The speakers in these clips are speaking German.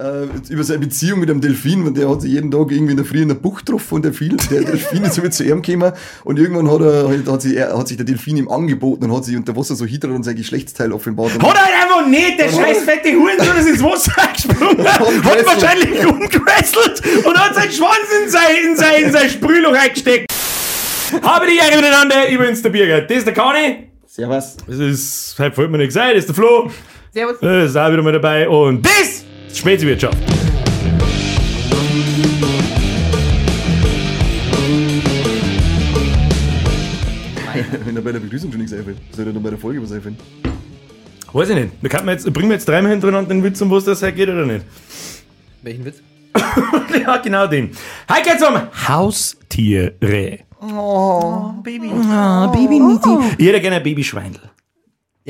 äh, über seine Beziehung mit dem Delfin, und der hat sich jeden Tag irgendwie in der Früh in der Bucht getroffen und der, viel, der Delfin ist so mit zu ihm gekommen und irgendwann hat, er, halt, hat, sich, er, hat sich der Delfin ihm angeboten und hat sich unter Wasser so hydrat und sein Geschlechtsteil offenbart. Hat er einfach nicht, der scheiß fette Hurensohn ist ins Wasser gesprungen, hat Umgewesselt. wahrscheinlich umgewesselt und hat seinen Schwanz in sein, in sein, in sein Sprühloch reingesteckt. Habe die Ehre miteinander, übrigens der Birger. Das ist der Kani. Servus. Das ist, heute wollte man nicht gesagt, das ist der Flo. Servus. Das ist auch wieder mal dabei. Und das Spätwirtschaft. Wenn er bei der Begrüßung schon nichts einfällt, soll er dann bei der Folge was einfallen? Weiß ich nicht. Da kann man jetzt, bringen wir jetzt dreimal hintereinander den Witz, um was das heute geht oder nicht? Welchen Witz? ja, genau den. Heute geht's um Haustiere. Oh, Baby. Ah, Baby Ich hätte gerne ein Babyschweindel.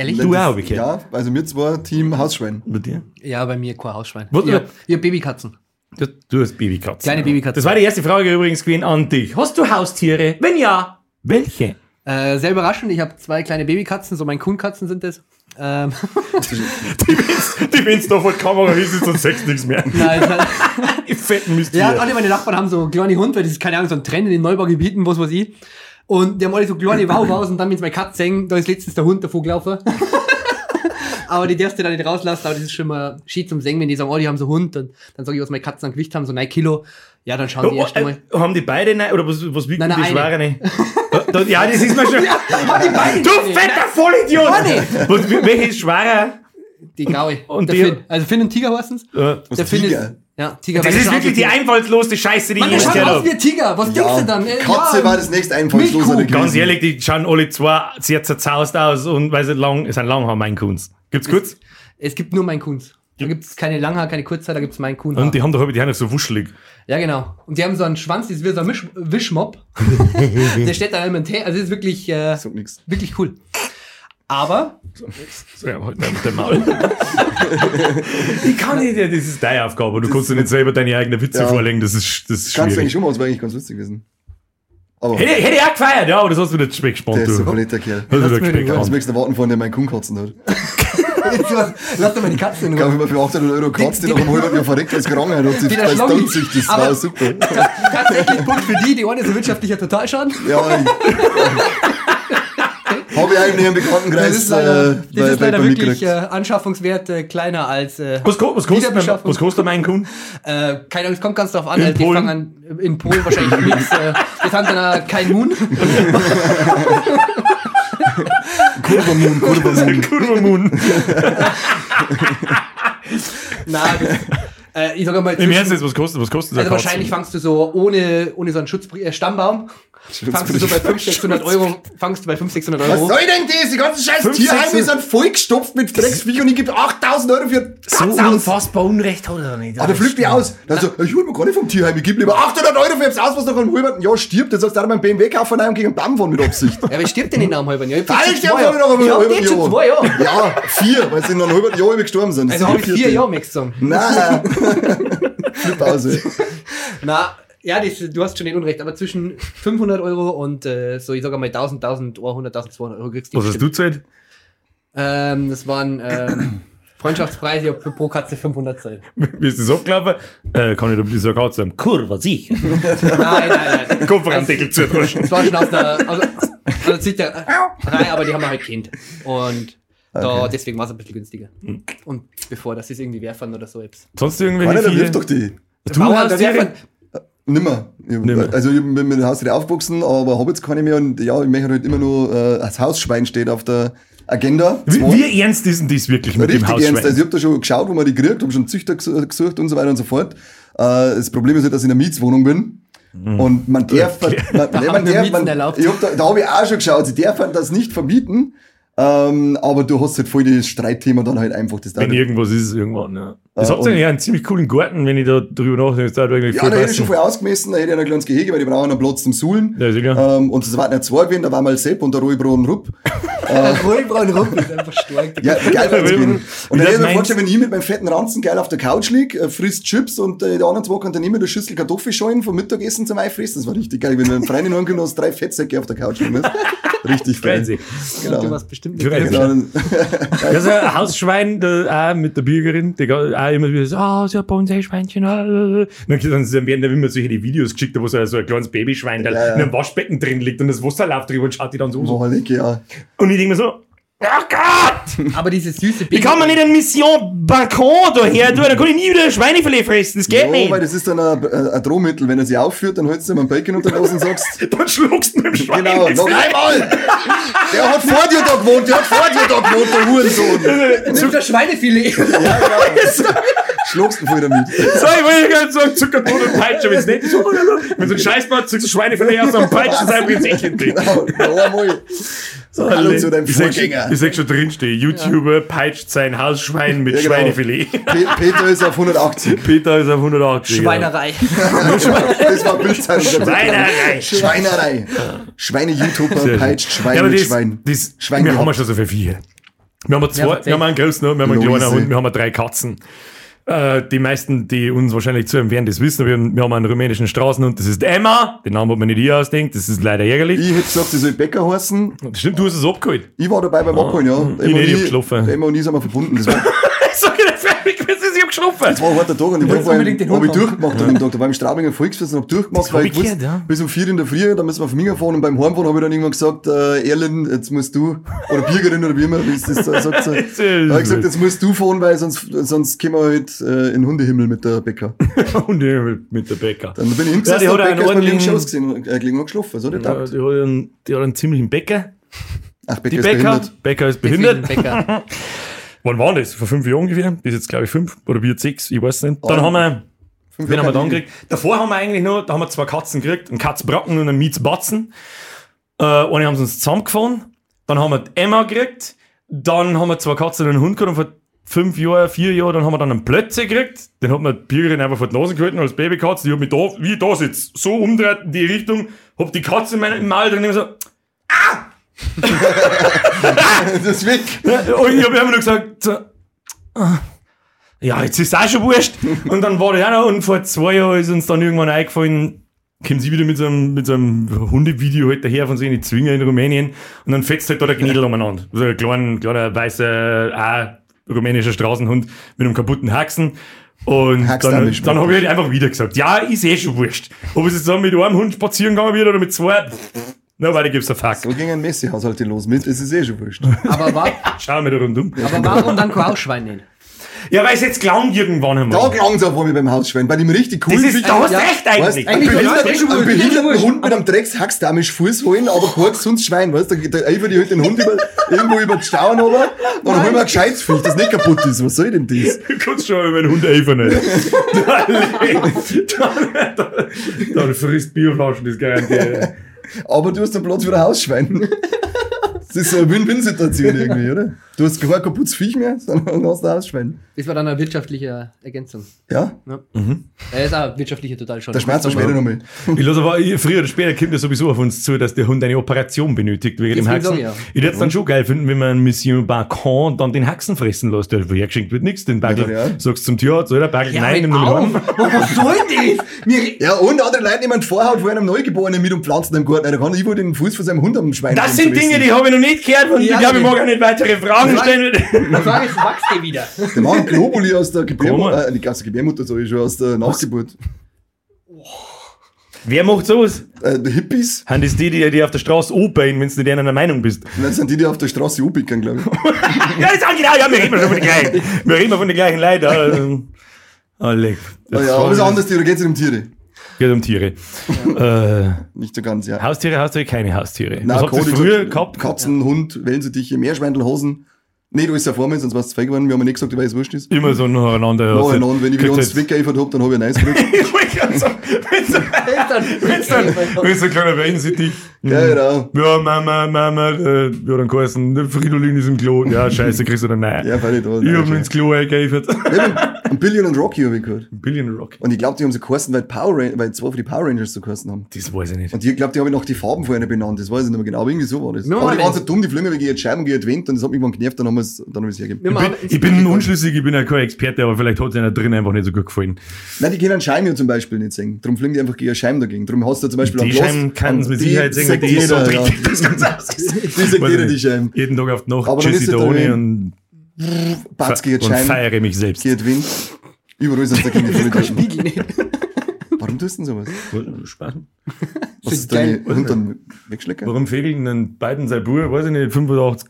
Ehrlich? Du auch, okay. Ja, also wir zwei Team Hausschwein. Bei dir? Ja, bei mir kein Hausschwein. Was- Ja, ihr Babykatzen. Du, du hast Babykatzen. Kleine Babykatzen. Das war die erste Frage übrigens gewesen an dich. Hast du Haustiere? Wenn ja, welche? Äh, sehr überraschend, ich habe zwei kleine Babykatzen, so mein Kuhnkatzen sind das. Ähm, Die die wenn's da vor der Kamera ist, sagst du nichts mehr. nein, nein. Die fetten Mystier. Ja, alle meine Nachbarn haben so kleine Hunde, weil das ist keine Ahnung, so ein Trend in den Neubaugebieten, was weiß ich. Und die haben alle so kleine Wauwaus und dann, wenn sie meine Katze sehen, da ist letztens der Hund davor gelaufen. aber die darfst du dann nicht rauslassen, aber das ist schon mal schied zum Singen, wenn die sagen, oh, die haben so einen Hund, dann, dann sage ich, was meine Katzen an Gewicht haben, so 9 Kilo. Ja, dann schauen die Oh, erst einmal. äh, haben die beide nein, oder was, was wiegen Nein, nein, die. Schwere nicht? Da- da- ja, das ist mir schon. die beiden. Du fetter Vollidiot! Was, welche ist schwerer? Die graue. Und der die- Finn. Also Finn und Tiger heißen's. Äh, Der Finn Tiger? ist. Ja, Tiger. Das ist wirklich die Tiger. einfallsloseste Scheiße, die Mann, ich je schaut gehört habe. wie ein Tiger. Was denkst du dann? Katze ja, war das nächste Einfallslose. Ganz ehrlich, die schauen alle zwei sehr zerzaust aus und weil sie lang, sind lang haben, mein Kunst. Gibt's kurz? Es gibt nur mein Kunz. Da gibt es keine Langhaar, keine Kurzhaar, da gibt es mein Kuhn. Und die haben doch die haben doch so wuschelig. Ja, genau. Und die haben so einen Schwanz, das ist wie so ein Misch Wischmopp. der steht dann immer im Tee. Also, das ist wirklich, äh, wirklich cool. Aber, So, ja, halt mit dem Maul. ich kann nicht, ja, das ist deine Aufgabe. Du kannst dir nicht selber deine eigenen Witze Ja. vorlegen, das ist, das ist Kannst du eigentlich schwierig. schon mal, das wäre eigentlich ganz lustig gewesen. Aber Hätte, hätte ich auch gefeiert, ja, aber das hast du Speck gespannt, der ist so du. ein netter Kerl. Hast du Jetzt gespannt. möchtest du warten, von dem mein Kuhn kotzen hat. lass doch mal die Katze in Ich glaube, Ruhe. immer für 800 Euro Katze, die die- nach einem halben Jahr verreckt, es gerangen hat. Und sie der als Schloggi. Tanzsüchtig, das war super. Tatsächlich Punkt für die, die eine ist ein wirtschaftlicher Totalschaden. Ja, habe ich eigentlich im Bekanntenkreis Das ist leider, äh, das bei- ist leider wirklich mitgekriegt. äh, Anschaffungswert äh, kleiner als. Äh, Was, was, kostet mein, was kostet mein Kuhn? äh, keine Ahnung, es kommt ganz drauf an. In halt, die Polen? fangen an, in Polen wahrscheinlich nichts. Äh, das haben dann kein Moon. Kurvermoon, Kurvermoon. Kurvermoon. Nein, das, äh, ich sag mal, Im Ernst jetzt, was kostet, was kostet Also wahrscheinlich fangst du so ohne, ohne so einen äh, Stammbaum, fangst du so bei 500, 600 Euro, fangst du bei 500, 600 Was Euro. soll denn das? Die ganzen scheiß Tierheime sind vollgestopft mit Drecksviech und ich gebe 8000 Euro für So Katze unfassbar Unrecht hat er nicht. Der flippt mich aus. Dann so, ich hol mir gar nicht vom Tierheim, ich gebe lieber 800 Euro für das aus, was nach einem halben Jahr stirbt. Jetzt sagst du, mein BMW kaufen und gegen einen Baum fahren mit Absicht. Ja, aber ich stirb denn nach einem halben Jahr? Ich Alle sterben zwei nach einem halben jetzt schon Jahr. zwei Jahre. Ja, vier, weil sie in einem halben Jahr gestorben sind. Also habe ich vier Jahre mehr gesagt. Nein. Flip aus, ey. Ja, das, du hast schon den Unrecht, aber zwischen 500 Euro und äh, so, ich sag mal 1000, 1100, 1200 Euro kriegst du. Was hast du gezahlt? Ähm, das waren ähm, Freundschaftspreise, ich hab für pro Katze 500 Zeit. Wie ist das abgelaufen? Äh, kann ich da dieser Katze haben? Kurva, sicher. Nein, nein, nein. Kopfranddeckel zu drücken. Das war schon aus der, aus, aus der Zeit der Reihe, aber die haben wir halt kennt. Und da, deswegen war es ein bisschen günstiger. Und bevor das ist irgendwie werfen oder so. Jetzt. Sonst irgendwelche der Viecher? wirft doch die. Du Bauern, hast werfen- Nimmer. Nimmer. Also ich bin mit dem Haustier aufgewachsen, aber habe jetzt keine mehr und ja, ich möchte halt immer nur, äh, das Hausschwein steht auf der Agenda. Wie, wie ernst ist denn das wirklich mit Richtig dem ernst. Also Hausschwein? ich habe da schon geschaut, wo man die kriegt, habe schon Züchter ges- gesucht und so weiter und so fort. Äh, das Problem ist halt, dass ich in einer Mietswohnung bin. Und man darf, man, man, Da man, wir darf, man, erlaubt. ich hab da, da habe ich auch schon geschaut, sie dürfen das nicht verbieten, ähm, aber du hast halt voll das Streitthema dann halt einfach. Das Wenn irgendwas ist, irgendwann, ja. Das Äh, habt ihr und- eigentlich einen ziemlich coolen Garten, wenn ich da drüber nachdenke. Das eigentlich ja, da hätte ich schon voll ausgemessen, da hätte ich ein kleines Gehege, weil die brauchen einen Platz zum Suhlen. Ja, sicher. Ähm, und es waren ja zwei gewesen, da war mal Sepp und der Rollbraun Rupp. Rollbraun rum ist einfach stark. Ja, geil wird's gehen. Und Wie dann das hätte ich mir vorgestellt, wenn ich mit meinem fetten Ranzen geil auf der Couch lieg, äh, frisst Chips und äh, der anderen zwei kann dann immer eine Schüssel Kartoffelschalen vom Mittagessen zum Einfressen. Das war richtig geil. Wenn du einen Freund in hast, drei Fettsäcke auf der Couch liegen. Richtig fein. sie. Du Genau. warst bestimmt nicht der Genau. Das ist ein Hausschwein, der, auch mit der Bürgerin, die ga- auch immer wieder so, ah, so ein Bonsai-Schweinchen. ah, Dann, dann werden da immer solche die Videos geschickt, wo so, so ein kleines Babyschwein da Ja, ja. in einem Waschbecken drin liegt und das Wasser läuft drüber und schaut die dann so. so. Wahrlich, ja. Und ich denke mir so, ach Gott! Aber diese süße Wie kann man nicht eine Mission Balkon da her tun? Da kann ich nie wieder ein Schweinefilet fressen. Das geht Ja, nicht. weil das ist dann ein, ein ein Drohmittel. Wenn er sie aufführt, dann hältst du ihm einen Bacon unter und sagst, Dann schluckst du mit dem Schwein. genau, noch einmal! Der hat vor dir da gewohnt, der hat vor dir da gewohnt, der Hurensohn. Nimm das Schweinefilet. Schluckst du voll damit. So, ich wollte gerade sagen, Zuckerbrot und Peitsche, wenn es nicht ist. Wenn so ein Scheißbart, zückst du Schweinefilet aus und peitschen sein Prinzesschen drin. Genau, noch einmal. So, hallo zu deinem Ich sag schon- Vorgänger. Ich sag schon drinstehen. YouTuber peitscht sein Hausschwein mit Ja, genau. Schweinefilet. Pe Peter ist auf 180. Peter ist auf 180. Schweinerei. Das war Bildzeitung. Schweinerei. Schweinerei. Schweine-YouTuber peitscht Schwein Ja, aber mit das, Schwein. das, Schwein wir haben ja gehabt. schon so viele Viecher. Wir haben, zwei, erzähl. wir haben einen großen Hund, wir haben einen Luise. kleinen Hund, wir haben drei Katzen. Äh, die meisten, die uns wahrscheinlich zuhören, werden das wissen. Wir haben, wir haben einen rumänischen Straßenhund, das ist Emma. Den Namen hat man nicht ich ausdenkt, das ist leider ärgerlich. Ich hätte gesagt, sie soll Bäcker heißen. Das stimmt, du hast es abgeholt. Ich war dabei beim Abholen, ja. Emma nicht, und ich geschlafen. Emma und ich sind wir verbunden. Das war, ich ich hab geschlafen. das war ein harter Tag und ich wolltest habe unbedingt den ich Hund haben. durchgemacht an dem Tag. Da war ich im Straubinger Volksfest und hab durchgemacht, weil ich ich wusste, ja. bis um vier in der Früh, da müssen wir auf Minga fahren und beim Heimfahren habe ich dann irgendwann gesagt, äh, Erlen, jetzt musst du, oder Bürgerin oder wie immer, wie es das da sagt, so, da habe ich gesagt, jetzt musst du fahren, weil sonst, sonst kommen wir halt äh, in den Hundehimmel mit der Bäcker. Und ich mit, der Bäcker. Dann bin ich Ja, hingesessen, die ja, hat der einen Bäcker ist bei mir im ordentlichen- Schoß gesehen, äh, gelegen und geschlafen, so der Ja, die, hat einen, die hat einen ziemlichen Bäcker. Ach, Bäcker Die ist Bäcker. behindert. Bäcker ist behindert. Wann war das? Vor fünf Jahren ungefähr? Das ist jetzt, glaube ich, fünf oder wird sechs, ich weiß nicht. Dann haben wir, wen haben wir dann gekriegt? Davor haben wir eigentlich nur, da haben wir zwei Katzen gekriegt, einen Katzbracken und einen Mietsbatzen. Äh, eine haben sie uns zusammengefahren. Dann haben wir die Emma gekriegt. Dann haben wir zwei Katzen und einen Hund gehabt und vor fünf Jahren, vier Jahren, dann haben wir dann einen Plötze gekriegt. Den hat mir die Bürgerin einfach vor die Nase gehalten als Babykatze. Die hat mich da, wie ich da sitze, so umdreht in die Richtung, hab die Katze in meinem im Maul drin und so, Das ist weg. Ja, Und ich habe immer nur gesagt, so, ah, ja, jetzt ist auch schon wurscht. Und dann war der auch noch, und vor zwei Jahren ist uns dann irgendwann eingefallen, kommen sie wieder mit so einem, mit so einem Hundevideo halt daher von so einer Zwinger in Rumänien und dann fetzt halt da der Gnädel umeinander. So ein kleiner, kleiner weißer, auch rumänischer Straßenhund mit einem kaputten Haxen. Und auch dann, nicht dann habe ich halt einfach wieder gesagt, ja, ist eh schon wurscht. Ob es jetzt dann mit einem Hund spazieren gegangen wird oder mit zwei, weil gibt's ein Fuck. So ging ein Messi-Haushalt los mit, es ist eh schon wurscht. Aber, wa Schau mir da rundum. aber warum dann kein Ausschwein nehmen? Ja, weil es jetzt gelangt irgendwann einmal. Da klang es auf einmal beim Hausschwein, bei dem richtig Das coolen ist, da hast du Ja. recht Weißt, eigentlich. einen Eigentlich eh einen wurscht. behinderten. Hund mit einem Dreckshackstamisch Fuß holen, aber kein gesundes Schwein, weißt du? Da, da eifert die halt den Hund über, irgendwo über die Stauen runter, dann holen wir ein gescheites Viech, das nicht kaputt ist. Was soll denn das? Du kannst schon über den Hund eifern. ey. dann, dann, dann frisst Bierflaschen, das garantiert. Aber du hast einen Platz für ein Hausschwein. Das ist so eine Win-Win-Situation irgendwie, oder? Du hast kein kaputtes Viech mehr, sondern hast ein Hausschwein. Das war dann eine wirtschaftliche Ergänzung. Ja? Er ist auch wirtschaftliche total schon. Der schmerzt wir später nochmal. Ich lasse aber, früher oder später kommt ja sowieso auf uns zu, dass der Hund eine Operation benötigt wegen dem Haxen. sagen, ja. Ich würde es dann schon geil finden, wenn man Mission Bacon dann den Haxen fressen lässt. Der hergeschenkt wird nichts, den Bagel. Ja, ja. Sagst zum Tierarzt, oder? Bagel, Ja, nein, nimm nein, ihn heim. Was soll das? Wir, Ja, und andere Leute nehmen die Vorhaut von einem Neugeborenen mit und pflanzen im Garten. Da kann ich wohl den Fuß von seinem Hund am Schwein Das sind. Dinge, die habe ich noch nicht gehört und Ja, ich glaube, ich mag auch nicht weitere Fragen Ja. stellen. die Frage ist, wächst die wieder? Der machen Globuli aus der Gebärmutter, Komm. äh, nicht aus der Gebärmutter, sag ich schon, aus der Nachgeburt. Wer macht sowas? Äh, die Hippies, Haben das die, die, die auf der Straße anbeilen, wenn du nicht einer Meinung bist? das sind die, die auf der Straße umpicken, glaube ich. Ja, das ist genau, ja, wir reden schon von den gleichen. Wir reden von den gleichen Leuten. Also, oh, leck. Ah, ja, aber es ist anders, da geht es um Tiere. Geht um Tiere. Äh, Nicht so ganz, ja. Haustiere, Haustiere, keine Haustiere. Nein, Was habt ihr früher gehabt? Katzen, Hund, Wellensittiche, Meerschweindel, Hosen. Nee, du ist ja vor mir, sonst warst du feig geworden. Wir haben ja nicht gesagt, weil es wurscht ist. Immer so nacheinander. Ja, und wenn ich wieder uns weggeeifert hab, dann hab ich ein Eis gekriegt. Ich wollte gerade sagen, wenn so- wenn so ein- wenn so ein kleiner Wellensittich. Ja, genau. Ja, Mama, Mama, äh, ja, dann geheißen, der Fridolin ist im Klo. Ja, scheiße, kriegst du dann nein. Ja, weil ich da. ich hab ihn ins Klo eingeeifert. Billion und Rocky habe ich gehört. Billion Rock. Und ich glaube, die haben so geheißen, weil, Power Ran weil zwei für die Power Rangers so geheißen haben. Das weiß ich nicht. Und ich glaube, die haben noch die Farben vorher benannt. Das weiß ich nicht mehr genau. Aber irgendwie so war das. Ja, aber die waren so dumm, die fliegen wegen jetzt Scheiben gegen die Wand und das hat mich irgendwann genervt, dann haben wir es, dann haben hergegeben. Ich bin, ich bin unschlüssig, ich bin ja kein Experte, aber vielleicht hat es einer drin einfach nicht so gut gefallen. Nein, die können Scheiben ja zum Beispiel nicht singen. Darum fliegen die einfach gegen Scheiben dagegen. Darum hast du zum Beispiel Die Scheiben kann es mit Sicherheit singen, die ist so jeder, das auch Die sagt Weiß jeder, ich die. Scheiben. Jeden Tag auf die Nacht da ohne drin. und, Batz gegen die und Scheiben, feiere mich selbst. die Wind. Überall sind da gegen die Das ist kein Vollidioten. Spiegel nicht. Warum tust du denn sowas? Spaß. Was ist geil. deine Hund dann wegschlecken? Warum fehlen denn beiden sein Bub, weiß ich nicht, 85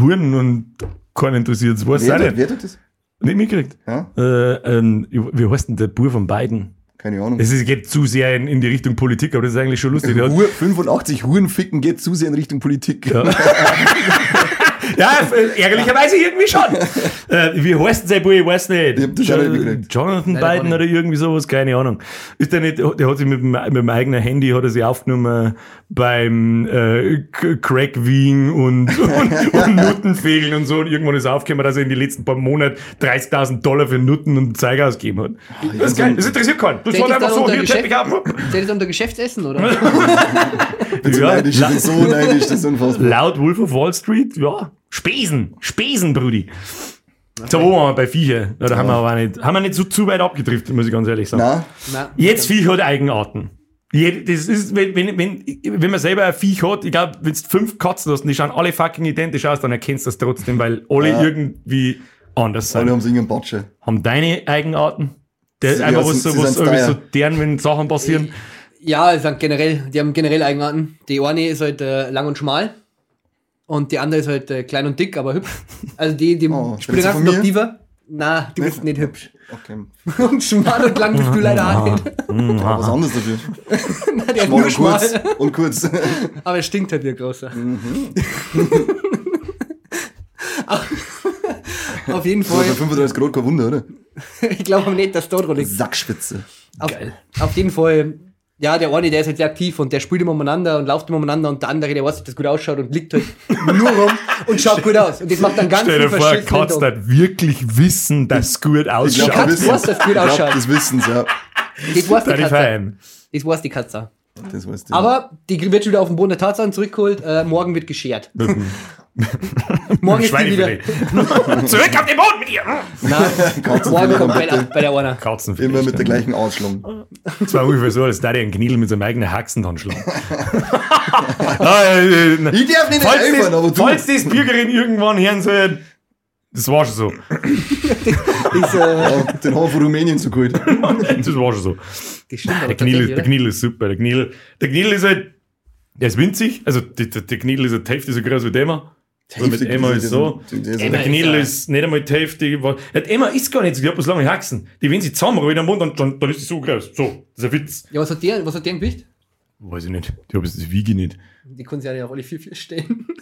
Huren und keinen interessiert es, weiß ich Wer, tut- nicht. wer tut das? Nicht mitgekriegt. Ja? Äh, ähm, wie heißt denn der Bub von beiden? Keine Ahnung. Es geht zu sehr in, in die Richtung Politik, aber das ist eigentlich schon lustig. Der hat- Hu 85 Huren ficken geht zu sehr in Richtung Politik. Ja. Ja, äh, ärgerlicherweise irgendwie schon. äh, wie heißt denn sein Bub? Ich weiß nicht. Ich hab das nicht. Jonathan Nein, Biden oder irgendwie sowas, keine Ahnung. Ist der nicht, der hat sich mit dem, mit dem eigenen Handy hat er sich aufgenommen beim äh, K- Crack-Wien und, und, und Nuttenfegeln und so. Und irgendwann ist aufgekommen, dass er in den letzten paar Monaten 30.000 Dollar für Nutten und Zeiger ausgegeben hat. Das ist geil, das interessiert keinen. Das war einfach so, hier check Geschäft? mich auf. Zählt das unter Geschäftsessen, oder? Ich bin so Ja, neidisch, ich bin so neidisch, das ist unfassbar. Laut Wolf of Wall Street, ja. Spesen, Spesen, Brudi. So, wo waren wir bei Viecher? Ja, da haben wir aber nicht, haben wir nicht so zu weit abgedriftet, muss ich ganz ehrlich sagen. Nein, Jetzt Viech hat Eigenarten. Das ist, wenn, wenn, wenn, wenn man selber ein Viech hat, ich glaube, wenn du fünf Katzen hast und die schauen alle fucking identisch aus, dann erkennst du das trotzdem, weil alle Ja. irgendwie anders sind. alle haben irgendeinen Batsche. Haben deine Eigenarten? Der, Sie- einfach ja, was, sie- so, sie was irgendwie so deren, wenn Sachen passieren. Ja, es sind generell, die haben generell Eigenarten. Die eine ist halt äh, lang und schmal. Und die andere ist halt äh, klein und dick, aber hübsch. Also die, die Oh, mir? noch tiefer. Na, du bist nicht hübsch. Okay. Und schmal und lang bist du leider auch nicht. Aber was anderes dafür. Na, der ist Schmal nur und schmal. kurz. Und kurz. Aber er stinkt halt wie ein großer. Auf jeden Fall. 35 Grad kein Wunder, oder? Ich glaube nicht, dass da dran liegt. Sackspitze. Auf, auf jeden Fall. Ja, der eine, der ist halt sehr aktiv und der spielt immer umeinander und läuft immer umeinander und der andere, der weiß, dass das gut ausschaut und liegt halt nur rum und schaut gut aus. Und das macht dann ganz Stell dir viel vor, Katz Tag. das wirklich wissen, dass es gut Ich ausschaut. glaub, Katz das wissen's. weiß, dass es gut Ich glaub, ausschaut. Das wissen's, ja. Das weiß die Katze. Das weiß die Katze. Das weißt du. Aber die wird schon wieder auf den Boden der Tatsachen zurückgeholt. Äh, morgen wird geschert. morgen ist die wieder. Zurück auf den Boden mit ihr! Katzen Morgen kommt bei, der- bei der einer. Katzenfilet. Immer mit der gleichen Ausschlung. Das war ungefähr so, als da der einen Knidel mit seinem eigenen Haxen dann schlagen. Ah, äh, äh, Ich darf nicht falls, helfen, aber du. falls das Bürgerin irgendwann hören soll, das war schon so. Das, äh, Ja, den haben von Rumänien so geholt. Das war schon so. das stimmt Der tatsächlich, der ist super. Der Knidel, der ist halt, der ist winzig. Also der, der, ist halt die Hälfte so groß wie der Emma. Aber mit Emma ist so. Der Emma ja- ist nicht einmal die Hälfte. die Emma ist gar nicht so, die hat bloß lange Haxen. Die, wenn sie zusammenrollen am Mund, dann, dann, dann ist sie so groß. So, das ist ein Witz. Ja, was hat der, was hat der ein Gewicht? Weiß ich nicht. Ich habe das wiege ich nicht. Die können sich ja nicht auf alle vier, vier stellen.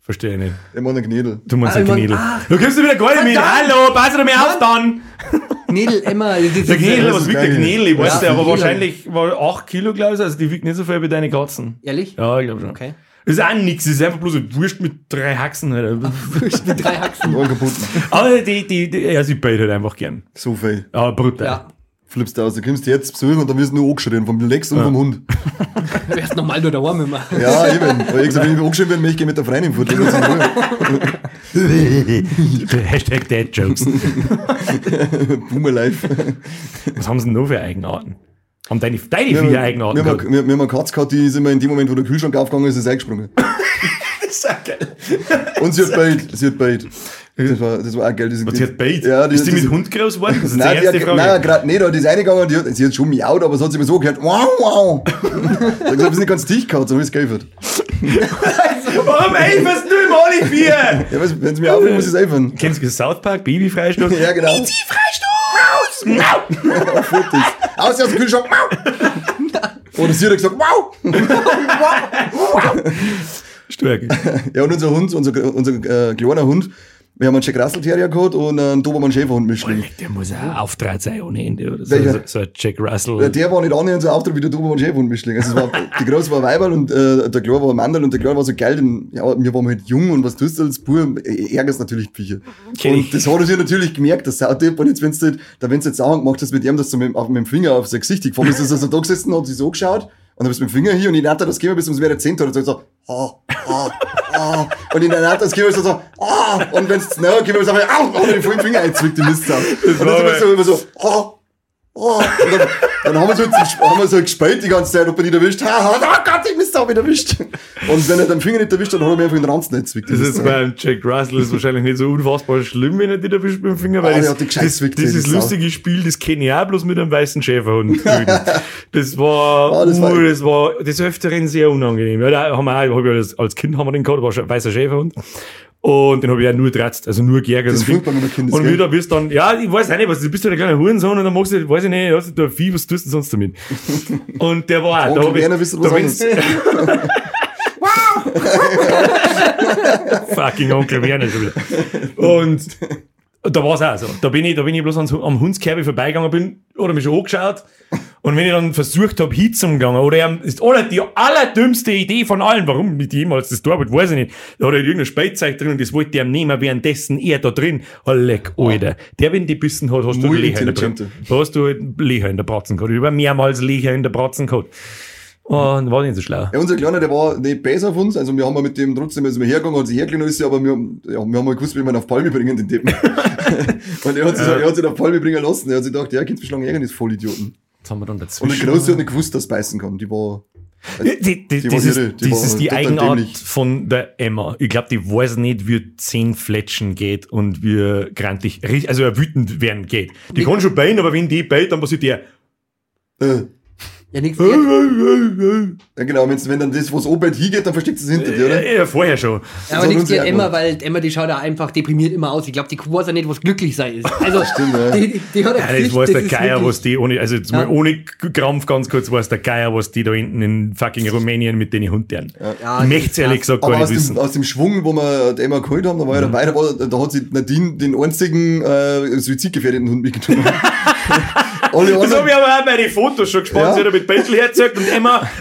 Verstehe ich nicht. Mann ein Knädel. Du meinst Ah, ein ich Knidel. ach. Du kommst du wieder gar nicht mit. Hallo, pass doch mir auf dann. Knedel, Emma. Das ist, Der Knidel, das was ist wiegt der geil. Knidel? Ich weiß Ja, der, aber wahrscheinlich war 8 Kilo, glaube ich. Also die wiegt nicht so viel wie deine Katzen. Ehrlich? Ja, ich glaube schon. Okay. Das ist auch nix, das ist einfach bloß ein Wurst mit drei Haxen. Halt. Mit drei Haxen. Kaputt. Aber die, die, die, ja, sie beide halt einfach gern. So viel. Aber brutal. Ja. Flippst du aus. Du kommst jetzt besuchen und dann wirst du nur angeschrien. Vom Lex und vom Hund. Du wärst normal nur daheim immer. Ja, eben. Aber ich gesagt, wenn ich angeschrien werde, möchte ich gehen mit der Freundin fort. Hashtag Dad Jokes. Boomer live. Was haben sie denn noch für Eigenarten? Haben deine, deine Wir vier haben, Eigenarten wir, gehabt? wir, wir haben eine Katze gehabt, die ist immer in dem Moment, wo der Kühlschrank aufgegangen ist, ist eingesprungen. Das ist auch geil. Und sie hat beit. Sie hat beit. Das war, das war auch geil. Das Was, sie hat Bait? Ja, die, ist die das- mit Hund groß geworden? Das ist Nein, die die erste hat, Frage. nein, gerade nicht, die ist reingegangen und die hat, sie hat schon miaut, aber es hat sich immer so gehört, wow, wow. Da ich gesagt, wir sind nicht ganz dicht gehabt, so wie es geöffnet. Warum eiferst du im alle vier? Ja, wenn sie mir aufhören, muss ich es öffnen. Kennst du South Park? Babyfreistoß? Ja, genau. Freistoß! Maus! Fotos. Aus aus dem Kühlschrank. Oder sie hat gesagt, wow. Stark. Ja, und unser Hund, unser, unser äh, kleiner Hund, Wir haben einen Jack Russell Terrier gehabt und einen Dobermann Schäferhund Mischling. Der muss ja auftrat sein ohne Ende. Oder so, so, so ein Jack Russell. Der war nicht annähernd so Auftritt wie der Dobermann Schäferhund Mischling. Also es war, die Große war Weiberl und äh, der Kleine war Mandel und der Kleine war so geil, denn, ja, wir waren halt jung und was tust du als Bub? Äh, Ärgerst natürlich. Kenn ich. Und das hat er sich natürlich gemerkt, das Sautyp. Und jetzt, wenn's du, da wenn's jetzt Sachen gemacht hast mit ihm, dass du mit, auf, mit dem Finger auf sein Gesicht gefahren bist, ist er so da gesessen, hat sich so geschaut und dann bist du mit dem Finger hier und ich nannte das Thema bis ums wäre Zehnt oder so, so, ah, ah, ah. Und in der das Thema so, so, ah. Und wenn's zu näher geht, so, au, und den vollen Finger einzwickt, die Mistsau. Und dann wir so, immer so, ah. Oh, und dann, dann haben wir wir so gespielt die ganze Zeit, ob er nicht erwischt. Ha, ha, oh Gott, ich Mist auch wieder erwischt. Und wenn er den Finger nicht erwischt, dann hat er mir einfach den Ranzen nicht zwickt. Das ist beim Jack Russell ist wahrscheinlich nicht so unfassbar schlimm, wenn er dich erwischt mit dem Finger, weil der das, hat die gescheit das, dieses die Sau. lustige Spiel, das kenne ich auch bloß mit einem weißen Schäferhund. das war, Ah, das war- uh, das war des Öfteren sehr unangenehm. Ja, da haben wir auch, hab ich als, als Kind haben wir den gehabt, war ein weißer Schäferhund. Und den habe ich auch nur tratzt, also nur geärgert. Das ist und man Kind ist, Und wieder bist dann, ja, ich weiß auch nicht, was, du bist ja der kleine Hurensohn und dann machst du, weiß ich nicht, hast du Vieh, was tust du sonst damit? Und der war auch, da hab ich, ihr was da anderes. Fucking Onkel Werner schon wieder. Und da war es auch so. Da bin ich, da bin ich bloß ans, am Hundskerbe vorbeigegangen bin, oder mich schon angeschaut. Und wenn ich dann versucht habe, hinzugehen, oder er ist, oder die allerdümmste Idee von allen, warum mit jemals das Tor wird, weiß ich nicht. Da hat er irgendein Spielzeug drin und das wollte er nehmen, währenddessen er da drin, oh, leck, Alter. Der, wenn die bissen hat, hast du Muy Löcher in der Bratzen. Da hast du Löcher in der Bratzen gehabt. Über mehrmals Löcher in der Bratzen gehabt. Und war nicht so schlau. Ja, unser Kleiner, der war nicht besser auf uns. Also wir haben mal mit dem trotzdem, also wir hergegangen, hat sich hergelegt, ist, aber wir, haben- ja, wir haben mal gewusst, wie man ihn auf Palme bringen, den Deppen. und er hat, sich, er hat sich auf Palme bringen lassen. Er hat sich gedacht, ja, gibt's schon lange Ärgernis, Vollidioten. Jetzt haben wir dann Und der dazwischen. Große hat nicht gewusst, dass beißen kann. Die war, Die, die, Die das, war ist, die das war ist die Eigenart dämlich. von der Emma. Ich glaube, die weiß nicht, wie zehn Fletschen geht und wie grantig, also wütend werden geht. Die kann schon beien, aber wenn die beit, dann passiert der. äh, Ja, nichts. ja genau, wenn's, wenn dann das, was oben hingeht, dann versteckt es hinter dir, oder? Ja, ja, vorher schon. Aber hat nichts gegen ja Emma, weil Emma, die schaut da einfach deprimiert immer aus. Ich glaube, die weiß ja nicht, was glücklich sein ist. Also, Stimmt, ja. die, die, hat Ja, das Pflicht, weiß der ist Geier, was die ohne, also jetzt Ja. mal ohne Krampf ganz kurz, weiß der Geier, was die da hinten in fucking Rumänien mit den Hunden. Ja, ich möchte es ehrlich gesagt gar Aber nicht aus wissen. dem, aus dem Schwung, wo wir die Emma geholt haben, da war ja dabei, da, war, da hat sich Nadine den einzigen äh, suizidgefährdeten Hund mitgenommen. alle Das habe ich aber auch bei den Fotos schon gespannt, Ja. mit Bentley erzählt und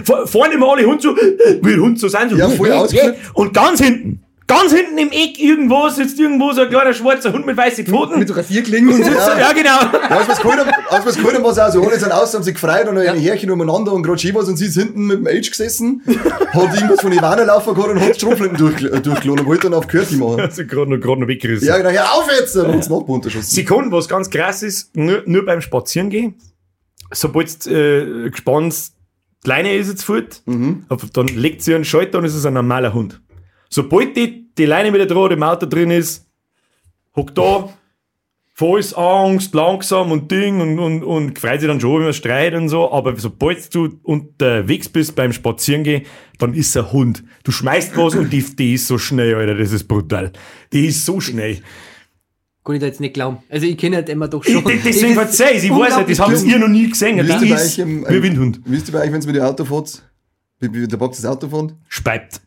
vor- vorne immer alle Hund so, wie Hund so sein, so, Ja, voll ausgeflippt. und ganz hinten, ganz hinten im Eck irgendwo sitzt irgendwo so ein kleiner schwarzer Hund mit weißen Pfoten. Mit so Rasierklingen und so. ja. ja, genau. Ja, als es geholt haben, es geholt haben, es auch so, alle sind aus, haben sich gefreut und ein Härchen umeinander und gerade was und sie ist hinten mit dem Age gesessen, hat irgendwas von Ivana laufen gehabt und hat Strumpflinden durch, äh, durchgelohnt und wollte dann auf Curti machen. Also gerade noch, gerade noch weggerissen. Ja, genau, hör auf jetzt! Und uns Nachbar unterschossen. Sie kann, was ganz krass ist, nur, nur beim Spazieren gehen. Sobald äh, gespannt die Leine ist jetzt fort, aber dann legt sie einen Schalter und es ist ein normaler Hund. Sobald die, die Leine wieder dran im Auto drin ist, hockt da, volles Angst, langsam und Ding und, und, und freut sich dann schon, wenn man streit und so, aber sobald du unterwegs bist beim Spazierengehen, dann ist er Hund. Du schmeißt was und die, die ist so schnell, Alter, das ist brutal. Die ist so schnell. Kann ich da jetzt nicht glauben. Also, ich kenne halt Emma doch schon. Ich, deswegen verzeih ich, ich weiß nicht, das habt ihr noch nie gesehen. Wisst Die ihr bei ist euch im- wie Windhund. Wisst ihr bei euch, wenn ihr mit dem Auto fahrt, wie, wie der Bock das Auto fährt? Speibt.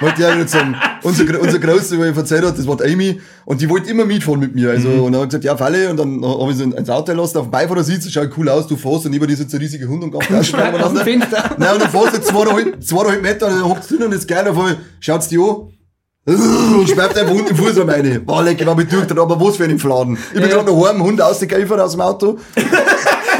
Ja, wollte ich auch nicht sagen. Unser, Gro- unser Große, ich erzählt hat, das war die Amy, und die wollte immer mitfahren mit mir. Also, Mhm. und dann hat gesagt, ja, Falle, und dann habe ich sie ins Auto gelassen, auf dem Beifahrersitz, schaut cool aus, du fährst, und über die sitzt ein riesiger Hund und ganz Aus dem Fenster. Nein, und dann fährst du zweieinhalb, zweieinhalb Meter, und dann hockst du drin, und das Geile voll, schaut's die an, und schreibt einfach unten im Fuß an meine. Boah, leck, ich war mit durch, aber was für einen Fladen. Ich bin Ja. gerade noch heim, Hund ausgegeifert aus dem Auto,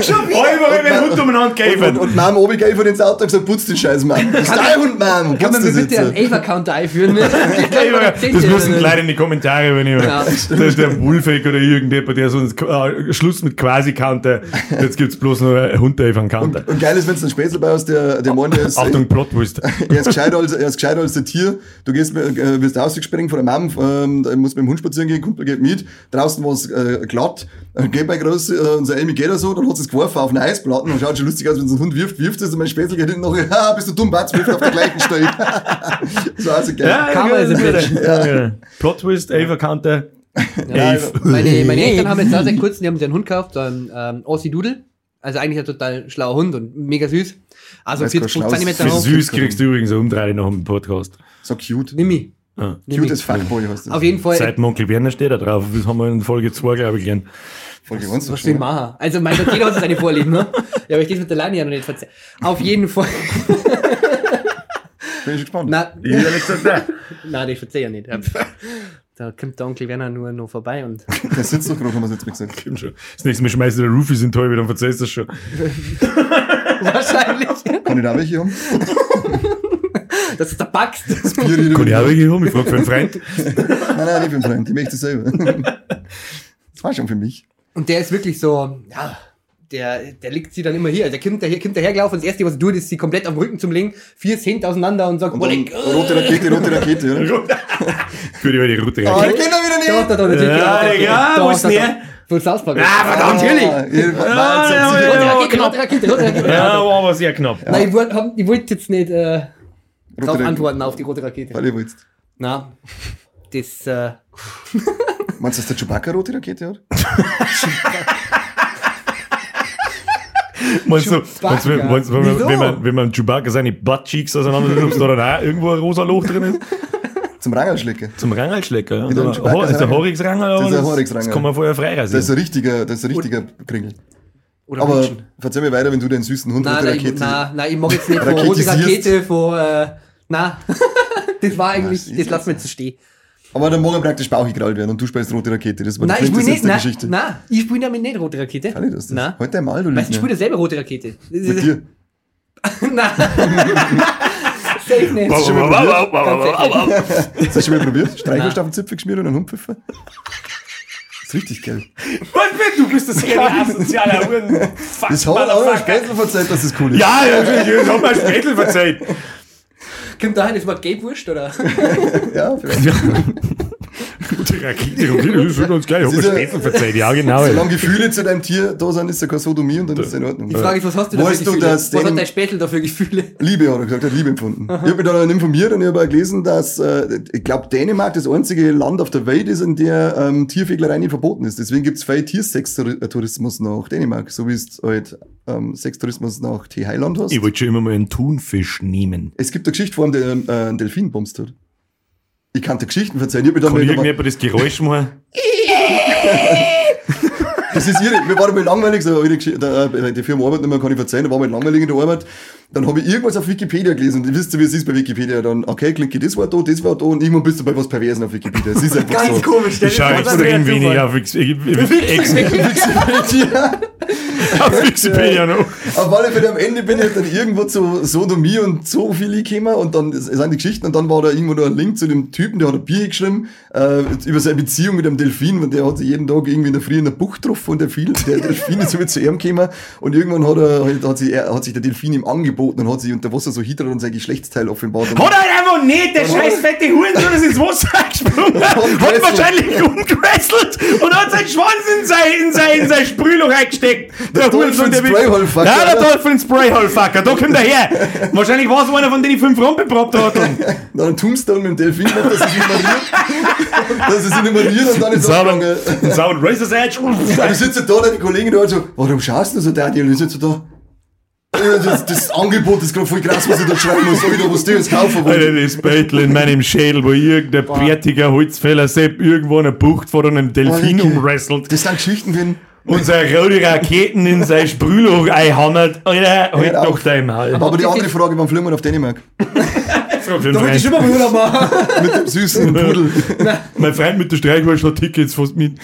Überall wenn ein Hund umeinander und, geifert. und Mom runtergeifert ins Auto und gesagt, putz den Scheiß, Mann. Das ist dein Hund, Mom. Kann man mir das bitte einen. Ava-Counter einführen? Das müssen gleich in die Kommentare, wenn ich Ja. da ist der Wolfeck oder irgendjemand, der so äh, Schluss mit quasi Counter. Jetzt gibt's bloß noch einen Hund, einen Counter. Und geil ist, wenn du einen Spätzle bei hast, der, der der ist, Achtung, Plotwurst. er ist gescheiter als, er ist gescheiter als der Tier. Du gehst, mit- äh, wirst ausgesprengt von der Mom, ähm, da musst mit dem Hund spazieren gehen, Kumpel geht mit. Draußen war es äh, glatt. Äh, geht bei groß, äh, unser Amy geht da so, dann hat es geworfen auf eine Eisplatte und schaut schon lustig aus, wenn so ein Hund wirft, wirft es und mein Spätzle geht hinten noch, ha, bist du dumm, Batz, wirft auf der gleichen Stelle. war also geil. Karma is a bitch. Ja, ja. Plotwurst, Ava Counter. Ja, Ave. meine, meine Eltern haben jetzt auch seit kurzem, die haben sich einen Hund gekauft, so einen ähm, Aussie Doodle. Also eigentlich ein total schlauer Hund und mega süß. Also Weiß 40 kein Schlaues- Zentimeter Für hoch. süß kriegst du übrigens eine Umdrehung nach dem Podcast. So cute. Mimi. Nämlich- Cute as Fuckboy heißt das. Auf jeden Fall. Seit Onkel Werner steht da drauf. Das haben wir in Folge 2, glaube ich, gelernt. Folge 1 Was will ich machen? Also, mein Gott, jeder hat seine Vorlieben, ne? Ja, aber ich das mit der Leine ja noch nicht verzeiht. Auf jeden Fall. Bin ich gespannt. Na, Ich nicht gesagt, nein. nein, das verzeih ich nicht. Da kommt der Onkel Werner nur noch vorbei und. Der sitzt doch gerade, haben wir es jetzt mal gesagt. Stimmt schon. Das nächste Mal schmeißt du der Roofies in Teufel, dann verzeihst du das schon. Wahrscheinlich. Kann ich da welche haben? Das ist der Baxt. Das Bier hier Kann ich auch welche haben? Ich frage für einen Freund. Nein, nein, nicht für einen Freund. Die möchte ich selber. Das war schon für mich. Und der ist wirklich so, ja, der, der liegt sie dann immer hier. Also der kommt, daher, kommt dahergelaufen und das erste, was er tut, ist sie komplett auf dem Rücken zum Legen, vier Hände auseinander und sagt, Und dann äh, rote Rakete, rote Rakete, oder? Für die Route. Ah, rein. ich kenn ihn wieder Da, nicht! da, da, natürlich. Ja, da, ja, da, wo ist da, denn da. der? Von South Park. Ah, verdammt, natürlich. Ah, ja, Rote. Rakete, rote Rakete, rote Rakete. War aber sehr knapp. Nein, ich ich wollte jetzt nicht äh, darauf Rakete. antworten auf die rote Rakete. Weil ihr wollt. Na, das, äh, Meinst du, dass der Chewbacca rote Rakete hat? Meinst du, meinst du, Chewbacca. meinst du, wenn, man, wenn, man, wenn man Chewbacca seine Buttcheeks auseinander nimmt, ob da irgendwo ein rosa Loch drin ist? Zum Rangelschlecken. Zum Rangelschlecker, ja. Oder- ist der ein- Horixranger, Das ist aber ein Horixranger. Das kann man vorher frei Das ist rasieren. ein richtiger, das ist ein richtiger Kringel. Oder Aber Menschen. verzeih mir weiter, wenn du den süßen Hund Nein, nein, ich, Rakete. nein, nein, ich mag jetzt nicht von rote. Rakete, von, äh, nein. das war eigentlich, das das wir jetzt so stehen. Aber dann morgen praktisch Bauch gekrallt werden und du spielst rote Rakete. Das war Nein, die ich spiele nicht, der nein, Geschichte. nein, ich spiele damit nicht rote Rakete. Kann ich das? das? Nein. Heute einmal, du Weißt du, ich spiele selber rote Rakete. Das Mit ist- dir. Nein. Safe nicht. Hast du schon mal probiert? Ganz Hast du schon mal probiert? Streichholstaffenzipfel geschmiert und einen Hundpfiffer? Das ist richtig geil. Was du bist das sehr asozialer Huren. Fuck, Das hat auch Motherfucker. Spätzle verzeiht, dass das cool ist. Ja, ja, natürlich, das hat mir Spätel verzeiht. Kommt dahin, das war Gelbwurst, oder? Ja, vielleicht. Gute Rakete, okay, das ist schon ganz geil. Ich hab mir Das ist ja- Spätel verzeiht, ja, genau. Solange Gefühle zu deinem Tier da sind, ist ja keine Sodomie und dann ist es in Ordnung. Die Frage ist, was hast du da für Weißt du, Gefühle? was hat dein Spätel da für Gefühle? Liebe hat er gesagt, er hat Liebe empfunden. Ich habe mich dann informiert und ich habe gelesen, dass, äh, ich glaube, Dänemark das einzige Land auf der Welt ist, in der ähm, Tierfeglerei nicht verboten ist. Deswegen gibt es viel Tiersextourismus nach Dänemark, so wie es halt ähm, Sextourismus nach Thailand hast. Ich wollte schon immer mal einen Thunfisch nehmen. Es gibt eine Geschichte, wo einem der, äh, ein Delfin bombst hat. Ich kann dir Geschichten erzählen. Ich hab mich dann Kann mal- irgendjemand das Geräusch machen? Das ist irre. Mir war mal langweilig, so Geschichte, äh, die Firma Arbeit nicht mehr kann ich verzeihen, da war mal langweilig in der Arbeit. Dann habe ich irgendwas auf Wikipedia gelesen und ihr wisst wie es ist bei Wikipedia. Dann, okay, klicke das war da, das war da und irgendwann bist du bei was Perversen auf Wikipedia. Es ist einfach so. komisch. Ich schaue extrem wenig auf Wikipedia. auf Wikipedia noch. Auf alle Fälle am Ende bin ich dann irgendwo zu Sodomie und Zoophilie gekommen und dann sind die Geschichten und dann war da irgendwo noch ein Link zu dem Typen, der hat ein Bier geschrieben äh, über seine Beziehung mit einem Delfin und der hat sich jeden Tag irgendwie in der Früh in der Bucht getroffen und der, Viel, der Delfin ist so mit zu ihm gekommen und irgendwann hat, er, halt- hat, sich, er, hat sich der Delfin ihm angeboten und hat sich unter Wasser so hydrat und sein Geschlechtsteil offenbart. Hat er einfach nicht, der scheiß fette Hurensohn ist ins Wasser gesprungen, hat wahrscheinlich umgewesselt und hat seinen Schwanz in sein, in sein, in sein Sprühloch eingesteckt. Der, der will- Sprayhole-Fucker, Ja, der? Dolphin Sprayhole-Fucker, da kommt er her. Wahrscheinlich war es einer von denen, die fünf Rompe probt hat. Dann ein Tombstone mit dem Delfin dass es nummeriert. dass es ihn nummeriert und dann ist er sauber Razor's Edge. Da sitzt da, die Kollegin da so, warum schaust du so, Daniel? Und ich sitze da. Ja, Das, das Angebot ist gerade voll krass, was ich da schreiben muss. Soll ich da was Tolles kaufen? Alter, wollte? das Beitel in meinem Schädel, wo irgendein bärtiger Holzfäller Sepp irgendwo in einer Bucht vor einem Delfin umwrestelt Das sind Geschichten, wenn. und seine rote Raketen in sein Sprühloch einhammert. Alter, halt doch auf. dein Maul. Aber die andere Frage, wann fliegen wir auf Dänemark? Frag für Da wollte ich schon mal Urlaub machen. Mit dem süßen Pudel. Mein Freund mit der Streichwurst hat Tickets fast mit.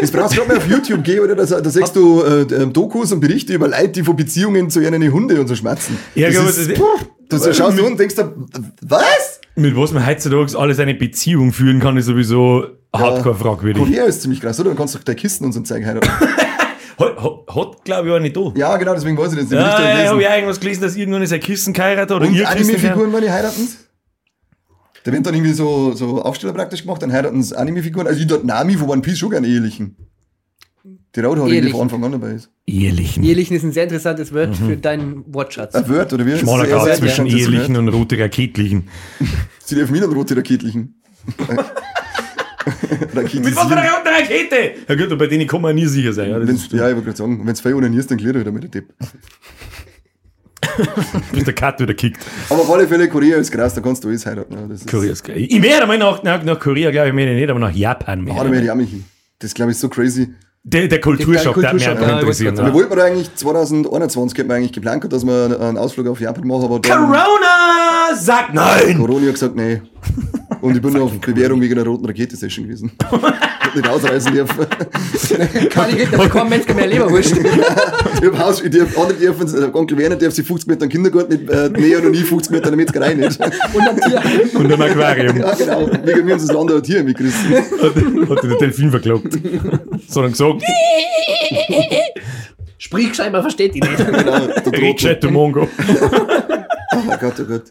Das brauchst du gerade mal auf YouTube gehen, oder? Da, da siehst du äh, ähm, Dokus und Berichte über Leute, die von Beziehungen zu ihren Hunde und so schmerzen. Ja, das aber ist, das- puh, du so schaust du und denkst dir, was? Mit was man heutzutage alles eine Beziehung führen kann, ist sowieso hardcore fragwürdig. Korea ist ziemlich krass, oder? Dann kannst du doch deine Kisten und so zeigen heiraten. Hat, glaube ich, auch nicht da. Ja, genau, deswegen weiß ich das. Ja, Bericht hab ich ja, ich habe ja irgendwas gelesen, dass irgendwann ist ein Kissen geheiratet oder Und ihr. Anime-Figuren, wenn die heiraten? Da werden dann irgendwie so, so Aufsteller praktisch gemacht, dann heiraten sie Anime-Figuren. Also ich dort Nami von One Piece schon gerne ehelichen. Die Rothaarige, die Ehelichen. von Anfang an dabei ist. Ehelichen. Ehelichen ist ein sehr interessantes Wort für deinen Wortschatz. Ein Word, oder wie? Schmaler Das ist Grad zwischen ehelichen und rote Raketlichen. Sie dürfen wieder rote Raketlichen. Mit was für einer Rakete? Ja gut, bei denen kann man nie sicher sein. Ja, Wenn's, ja, ich wollte gerade sagen, wenn es zwei onanierst, dann klärt er wieder mit der Depp. bis der Cut wieder kickt. Aber auf alle Fälle, Korea ist krass, da kannst du alles heiraten. Ja, das ist, Korea ist geil. Ich werde mal nach, nach, nach Korea, glaube ich, meine nicht, aber nach Japan mehr. Ah, da werde ich auch mich hin. Das glaube ich so crazy. Der, der Kulturschock, der hat mich Kulturschock, einfach ja, interessiert. Wir wollten eigentlich 2021 hätten wir eigentlich geplant, gehabt, dass wir einen Ausflug auf Japan machen, aber dann Corona sagt nein! Corona hat gesagt, nee. Und ich bin nur auf Bewährung wegen einer roten Rakete-Session gewesen. Hab nicht ausreisen dürfen. Kann ich nicht, da bekommen Metzger mehr Leberwurst. Ich hab Haus, ich darf, andere dürfen, der Onkel Werner darf sich 50 Meter in den Kindergarten nicht äh, nähern und ich 50 Meter in der Metzgerei nicht. Und am Tierheim. Und im Aquarium. Ja, genau. Wegen mir uns das Land ein Tier mitgerissen. Hat der Delfin verklagt. Sondern gesagt, Sprich gescheit, man versteht ihn nicht. Genau, der Mongo. Oh Gott, oh Gott.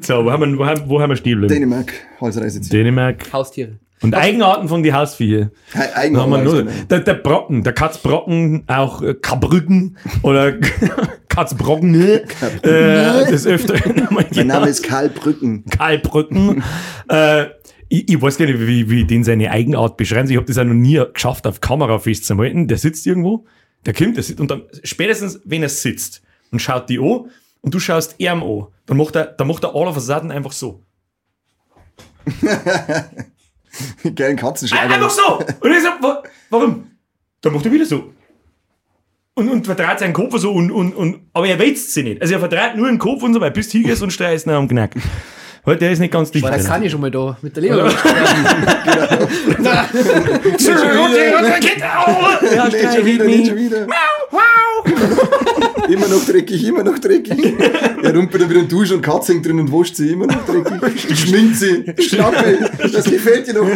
So, wo haben wir, wo haben, wo haben wir stehen geblieben? Dänemark, Halsreiseziel. Dänemark. Haustiere. Und Eigenarten von die Hausviecher. He- Da Eigener haben wir Reis, nur, genau. der, der Brocken, der Katzbrocken, auch äh, Kabrücken oder Katzbrocken, äh, das Öfteren. Mein Name ist Karl Brücken. Karl Brücken. äh, ich, ich weiß gar nicht, wie, wie den seine Eigenart beschreiben. Ich habe das auch noch nie geschafft, auf Kamera festzuhalten. Der sitzt irgendwo, der kommt, der sitzt, und dann spätestens, wenn er sitzt und schaut die an und du schaust ihm an, dann macht er, dann macht er all of a sudden einfach so. Geilen Katzenschlager. Einfach so! Und ich so, wa- warum? Dann macht er wieder so. Und, und verdreht seinen Kopf so und, und, und, aber er wälzt sie nicht. Also er verdreht nur den Kopf und so, weil bis hingehst und streichst ihn am Knack. Weil der ist nicht ganz dicht. Da drin. kann ich schon mal da mit der Leberwurst. Ja, Nicht schon wieder, nicht schon wieder. Immer noch dreckig, immer noch dreckig. Er rumpelt dann wieder in die Dusche und Katze hängt drin und wascht sie immer noch dreckig. Schminkt sie. Schnappe. Das gefällt dir noch.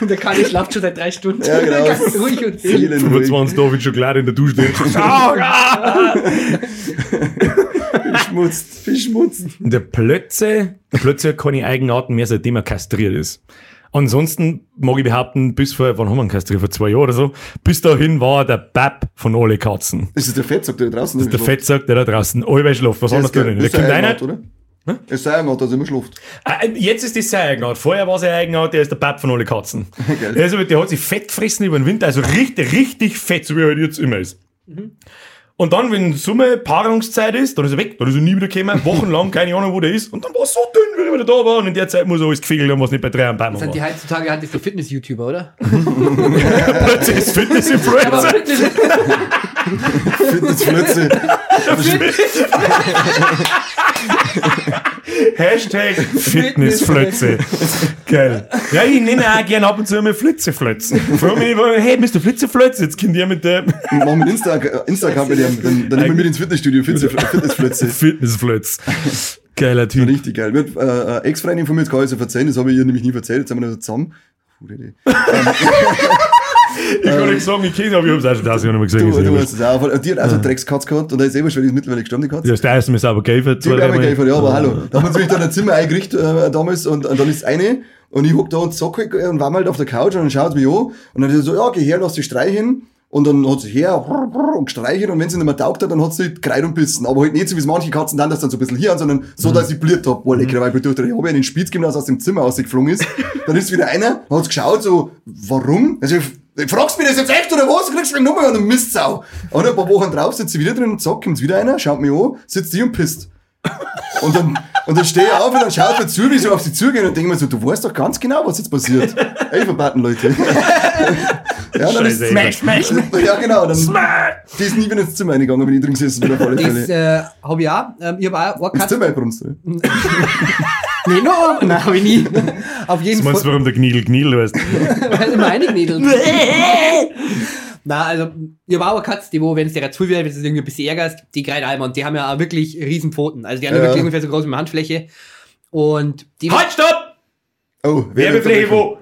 Und der Kani schlaft schon seit drei Stunden. Ja, genau. Ganz ruhig und ruhig. 25 David Schokolade in der Dusche drin. Beschmutzt, beschmutzt. Und der Plötze, der Plötze hat keine Eigenarten mehr, seitdem er kastriert ist. Ansonsten mag ich behaupten, bis vor, wann haben wir ihn kastriert? Vor zwei Jahren oder so. Bis dahin war er der Bab von alle Katzen. Das ist der Fettsack, der da draußen Das ist der Fettsack, der da draußen allweil schläft. Was Der anderes er. Das Der ist kommt ein einer. Oder? Er ist ein Eigenart, also immer schläft. Äh, Jetzt ist das sein Eigenart. Vorher war sein Eigenart, der ist der Bab von alle Katzen. Geil. Also, der hat sich fett gefressen über den Winter, also richtig, richtig fett, so wie er halt jetzt immer ist. Und dann, wenn Summe Paarungszeit ist, dann ist er weg, dann ist er nie wieder gekommen, wochenlang, keine Ahnung, wo der ist. Und dann war er so dünn, wie er wieder da war. Und in der Zeit muss er alles gefegelt haben, was nicht bei drei am Bein Sind die war. heutzutage halt so Fitness-YouTuber, oder? Plötzlich ist Fitness-Influencer. Fitnessflötze. Hashtag Fitnessflötze. Geil. Ja, ich nenne auch gerne ab und zu mal Flitzeflötzen. Frag mich, hey, Mr. Flitzeflötze, jetzt könnt ihr mit der Machen wir Insta- Insta-Account mit dem. Dann, dann nehmen wir mit ins Fitnessstudio. Fitness- Fitnessflötze. Fitnessflötz. Geiler Typ. Richtig geil. Wird, äh, eine Ex-Freundin von mir, das kann ich so erzählen, das habe ich ihr nämlich nie erzählt, jetzt sind wir noch zusammen. Idee. Ich kann nicht sagen, ich kenne aber ich hab's auch schon tausend Jahre mal gesehen. Du, du hast es auch. aber Die hat auch so eine Dreckskatz gehabt und da ist eh ist mittlerweile gestorben, die Katze. Ja, das erste Mal sauber gegeben. Die haben gegeben, ja, aber hallo. Da haben wir uns nämlich dann ein Zimmer eingerichtet äh, damals und, und dann ist eine und ich hock da und Socke und war mal halt auf der Couch und dann schaut mich an und dann ist so, ja, geh her, lass dich streichen. Und dann hat sie her und gestreichelt und wenn sie nicht mehr taugt hat, dann hat sie kreit und bissen. Aber halt nicht so wie es manche Katzen dann, das dann so ein bisschen hier an, sondern so, dass sie blüht hat. Boah, lecker, weil ich durch ich habe ja den Spitz als aus dem Zimmer rausgeflogen ist. Dann ist wieder einer, hat geschaut, so, warum? Also, fragst du mich das jetzt echt oder was? Du kriegst meine Nummer und dann Mistsau. Und ein paar Wochen drauf sitzt sie wieder drin und zack, kommt wieder einer, schaut mich an, sitzt die und pisst. Und dann, und dann stehe ich auf und dann schaut mir zu, wie sie auf sie zugehen und denke mir so, du weißt doch ganz genau, was jetzt passiert. Ey, verbaten Leute. ja, dann ist, Scheiße, Smash, smash. ja, genau, dann, die ist nie wieder ins Zimmer reingegangen, wenn ich drin gesessen bin, auf alle Das Fälle. äh, habe ich auch. Ähm, ich habe auch eine Ins Katze. Zimmer gebrunst, oder? Nee, no, nein, habe ich nie. Auf jeden Du meinst, Fall. warum der Gnidel Gnidel heißt? Weil immer eingenädelt. Na, also, ich habe auch eine Katze, die, wo, wenn es dir zu wird, wenn es irgendwie ein bisschen ärgerst, die kreit einmal. Und die haben ja auch wirklich riesen Pfoten. Also, die haben ja Ja. wirklich ungefähr so groß wie eine Handfläche. Und die. Halt, stopp! Oh, Werbefläche wo?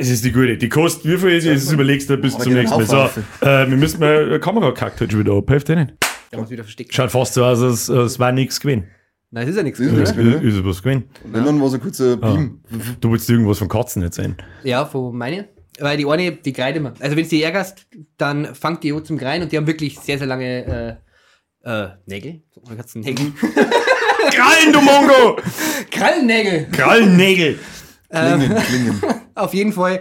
Es ist die gute. Die kostet, wie viel ist es? Das überlegst du bis Aber zum nächsten Mal. So, äh, wir müssen mal, Kamera kackt heute schon wieder ab. Hilft dir nicht? Muss wieder versteckt. Schaut fast so aus, als als wäre nichts gewesen. Nein, das ist ja nichts. Das ist nichts. Ist ist es was gewesen? Und dann war so ein kurzer Beam. Du willst irgendwas von Katzen erzählen. Ja, von meinen. Weil die eine, die kreit immer. Also, wenn du die ärgerst, dann fangt die an zum Kreien und die haben wirklich sehr, sehr lange äh, äh, Nägel. So, Katzennägel. Krallen, du Mongo! Krallennägel! Krallennägel! Klingen, klingen. Auf jeden Fall.